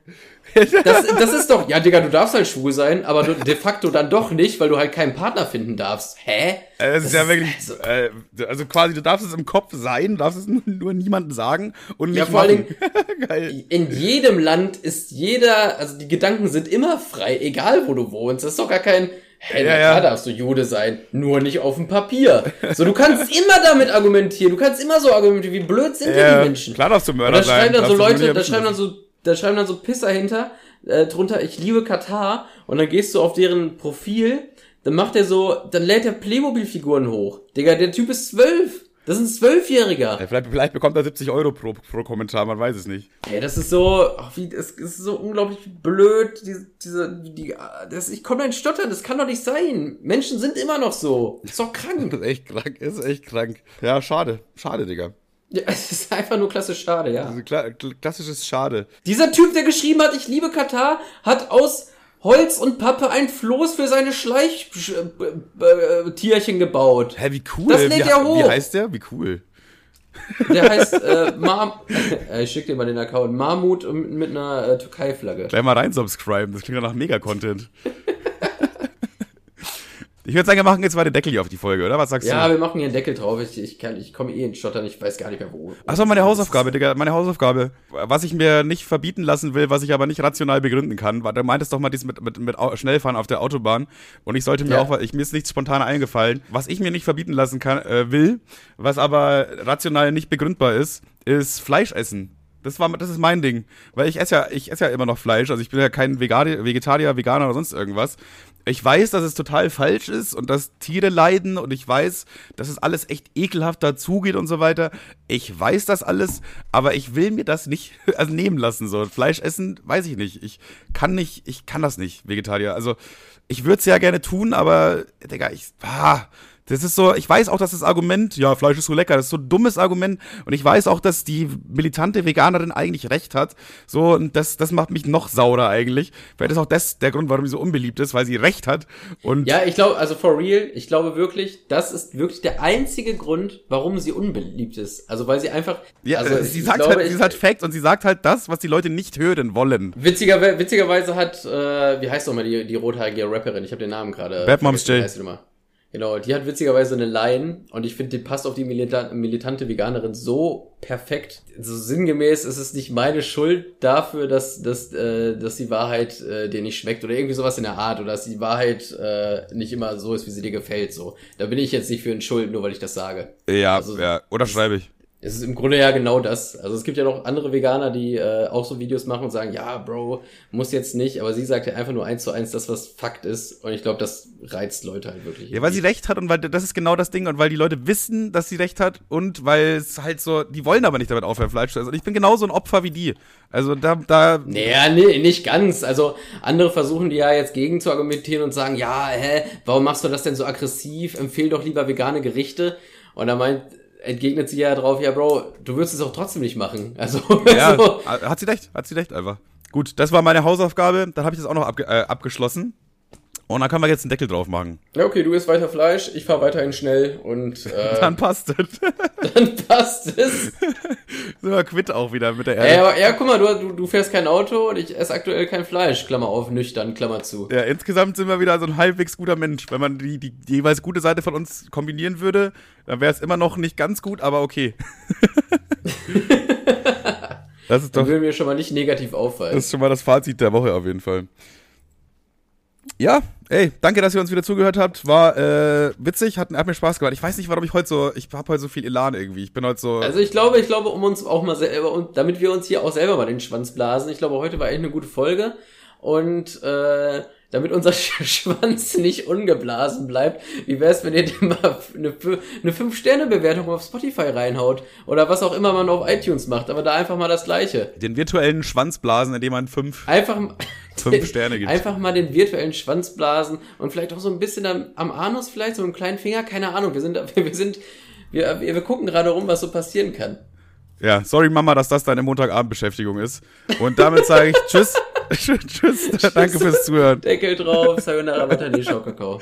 Das, das ist doch, ja, Digga, du darfst halt schwul sein, aber du, de facto dann doch nicht, weil du halt keinen Partner finden darfst. Hä? Äh, Es ist ja wirklich, also- äh, also quasi, du darfst es im Kopf sein, du darfst es nur, nur niemandem sagen und nicht Ja, vor machen. *laughs* Geil. In jedem Land ist jeder, also die Gedanken sind immer frei, egal wo du wohnst. Das ist doch gar kein, hey, Ja, ja. klar darfst du Jude sein, nur nicht auf dem Papier. So, du kannst *laughs* immer damit argumentieren, du kannst immer so argumentieren, wie blöd sind denn Ja, die Menschen? klar darfst du Mörder da sein. schreiben dann so Leute, da schreiben dann so, da schreiben dann so Pisser hinter, äh, drunter, ich liebe Katar, und dann gehst du auf deren Profil, dann macht er so, dann lädt er Playmobil-Figuren hoch. Digga, der Typ ist zwölf. Das ist ein Zwölfjähriger. Ja, vielleicht, vielleicht bekommt er 70 Euro pro, pro Kommentar, man weiß es nicht. Ey, das ist so, ach, wie, es ist so unglaublich blöd, diese, diese, die, das, ich komme da in Stottern, das kann doch nicht sein. Menschen sind immer noch so. Ist doch krank. *laughs* Das ist echt krank, ist echt krank. Ja, schade. Schade, Digga. Ja, es ist einfach nur klassisch schade, ja. Kla kl- klassisches Schade. Dieser Typ, der geschrieben hat, ich liebe Katar, hat aus Holz und Pappe ein Floß für seine Schleichtierchen gebaut. Hä, wie cool. Das lädt wie, er hoch. Wie heißt der? Wie cool. Der *laughs* heißt, äh, Mam, *laughs* äh, ich schick dir mal den Account, Mahmut mit einer äh, Türkei-Flagge. Gleich mal rein subscriben, das klingt ja nach Mega-Content. Ich würde sagen, wir machen jetzt mal den Deckel hier auf die Folge, oder? Was sagst Ja, du? wir machen hier einen Deckel drauf. Ich, ich, kann, ich komme eh in Stottern, ich weiß gar nicht mehr wo. Achso, meine Hausaufgabe, Digga, meine Hausaufgabe. Was ich mir nicht verbieten lassen will, was ich aber nicht rational begründen kann. Weil Du meintest doch mal dies mit, mit, mit Schnellfahren auf der Autobahn. Und ich sollte mir Ja. auch, ich, mir ist nichts spontan eingefallen. Was ich mir nicht verbieten lassen kann, äh, will, was aber rational nicht begründbar ist, ist Fleisch essen. Das war, das ist mein Ding. Weil ich esse ja, ich esse ja immer noch Fleisch. Also ich bin ja kein Vegadi- Vegetarier, Veganer oder sonst irgendwas. Ich weiß, dass es total falsch ist und dass Tiere leiden und ich weiß, dass es alles echt ekelhaft dazugeht und so weiter. Ich weiß das alles, aber ich will mir das nicht *laughs* also nehmen lassen. So Fleisch essen, weiß ich nicht. Ich kann nicht, ich kann das nicht, Vegetarier. Also ich würde es ja gerne tun, aber Digga, ich, ah, das ist so, ich weiß auch, dass das Argument, ja, Fleisch ist so lecker, das ist so ein dummes Argument. Und ich weiß auch, dass die militante Veganerin eigentlich recht hat. So, und das, das macht mich noch saurer eigentlich. Vielleicht ist auch das der Grund, warum sie so unbeliebt ist, weil sie recht hat. Und Ja, ich glaube, also for real, ich glaube wirklich, das ist wirklich der einzige Grund, warum sie unbeliebt ist. Also weil sie einfach, ja, also sie sagt glaube, halt, sie sagt Facts und sie sagt halt das, was die Leute nicht hören wollen. Witziger, witzigerweise hat, äh, wie heißt doch mal die, die rothaarige Rapperin? Ich habe den Namen gerade. Bad Moms J. Genau, die hat witzigerweise eine Line und ich finde, die passt auf die milita militante Veganerin so perfekt. So sinngemäß ist es nicht meine Schuld dafür, dass, dass, äh, dass die Wahrheit äh, dir nicht schmeckt oder irgendwie sowas in der Art oder dass die Wahrheit äh, nicht immer so ist, wie sie dir gefällt. So, da bin ich jetzt nicht für in Schuld, nur weil ich das sage. Ja, Also, ja, oder schreibe ich. Es ist im Grunde ja genau das. Also es gibt ja noch andere Veganer, die äh, auch so Videos machen und sagen, ja, Bro, muss jetzt nicht, aber sie sagt ja einfach nur eins zu eins das, was Fakt ist. Und ich glaube, das reizt Leute halt wirklich. Ja, weil sie recht hat und weil das ist genau das Ding und weil die Leute wissen, dass sie recht hat und weil es halt so, die wollen aber nicht damit aufhören, Fleisch zu essen. Und ich bin genauso ein Opfer wie die. Also da, da, Naja, nee, nicht ganz. Also andere versuchen die ja jetzt gegen zu argumentieren und sagen, ja, hä, warum machst du das denn so aggressiv? Empfehl doch lieber vegane Gerichte. Und da meint, entgegnet sie ja drauf, ja, Bro, du würdest es auch trotzdem nicht machen. *laughs* Also, ja, also hat sie recht, hat sie recht einfach. Gut, das war meine Hausaufgabe, dann habe ich das auch noch abge äh, abgeschlossen. Und dann können wir jetzt einen Deckel drauf machen. ja, okay, du isst weiter Fleisch, ich fahr weiterhin schnell und *laughs* äh, Dann passt es. *laughs* dann passt es. *laughs* Sind wir quitt auch wieder mit der Erde. aber, ja, guck mal, du, du, du fährst kein Auto und ich esse aktuell kein Fleisch. Klammer auf, nüchtern, Klammer zu. Ja, insgesamt sind wir wieder so ein halbwegs guter Mensch. Wenn man die, die, die jeweils gute Seite von uns kombinieren würde, dann wäre es immer noch nicht ganz gut, aber okay. das ist Dann doch würde mir schon mal nicht negativ auffallen. das ist schon mal das Fazit der Woche auf jeden Fall. Ja, ey, danke, dass ihr uns wieder zugehört habt. War äh, witzig, hat, hat mir Spaß gemacht. Ich weiß nicht, warum ich heute so, ich habe heute so viel Elan irgendwie. Ich bin heute so. Also ich glaube, ich glaube, um uns auch mal selber und damit wir uns hier auch selber mal den Schwanz blasen, ich glaube, heute war eigentlich eine gute Folge und äh, damit unser Sch- *laughs* Schwanz nicht ungeblasen bleibt, wie wär's, wenn ihr dem mal eine, eine 5-Sterne-Bewertung auf Spotify reinhaut oder was auch immer man auf iTunes macht, aber da einfach mal das Gleiche. den virtuellen Schwanz blasen, indem man fünf, Einfach *laughs* *laughs* fünf Sterne gibt. Einfach mal den virtuellen Schwanz blasen und vielleicht auch so ein bisschen am, am Anus, vielleicht so einen kleinen Finger, keine Ahnung. Wir sind, wir sind, wir, wir gucken gerade rum, was so passieren kann. Ja, sorry Mama, dass das deine Montagabendbeschäftigung ist. Und damit sage ich Tschüss. *laughs* tschüss. Danke fürs Zuhören. Deckel drauf, Sayonara, Watane, Schau, Kakao.